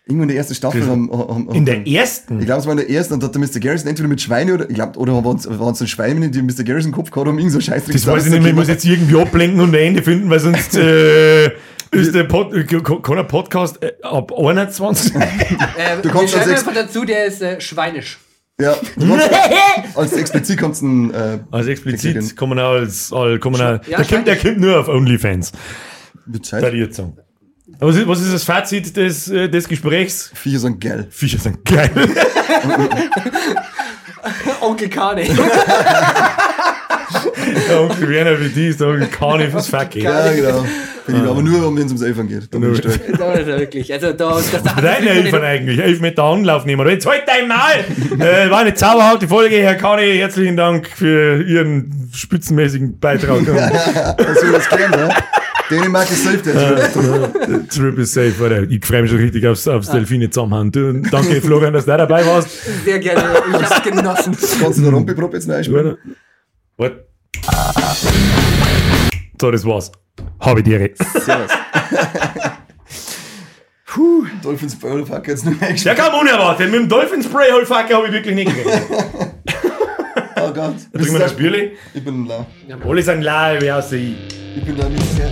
Irgendwann in der ersten Staffel haben, haben, In der ersten? Ich glaube, es war in der ersten, und hat der Mr. Garrison entweder mit Schweine oder, ich glaube, oder waren es ein Schweine, die Mr. Garrison im Kopf gehabt haben, irgend so Scheiß Das weiß ich nicht mehr. Ich muss jetzt irgendwie ablenken und ein Ende finden, weil sonst äh, ist der Pod, äh, kann ein Podcast äh, ab 21. äh, du wir kommst als einfach dazu, der ist äh, schweinisch. Ja, als explizit kannst du einen, äh, Also explizit kann man auch als, all, kann man auch, Ja, der, kommt, der kommt nur auf OnlyFans. Aber was ist, was ist das Fazit des, des Gesprächs? Viecher sind geil. Viecher sind geil. Onkel Kane. Der Onkel Werner wie die sagen, kann ich fürs Fuck gehen. Ja, genau. Ich, aber nur, wenn es ums Elfern geht. Da bin ich stark. da ist er wirklich. Also da, das, das, Deine Elfern eigentlich. Elf Meter Anlauf nehmen. Jetzt halt dein Mal! äh, war eine zauberhafte Folge, Herr Kani. Herzlichen Dank für Ihren spitzenmäßigen Beitrag. Das will das klären, ja? Dänemark ist safe, der Trip is safe, Alter. Ich freue mich schon richtig aufs, aufs Delfine zusammenhauen. Du, danke, Florian, dass du da dabei warst. Sehr gerne. Ich hab's genossen. Kannst du den Rompi-Prop jetzt noch einspielen? So, das war's. Habe ich dir. Servus. Dolphins Bowl, fuck, jetzt noch Der eingespielt. kam unerwartet. Mit dem Dolphin Spray Holfacker habe ich wirklich nicht gerechnet. Oh Gott. Trinken wir das Bierli? Ich bin da. Alle sind la, wie außer ich. Ich bin da nicht sehr.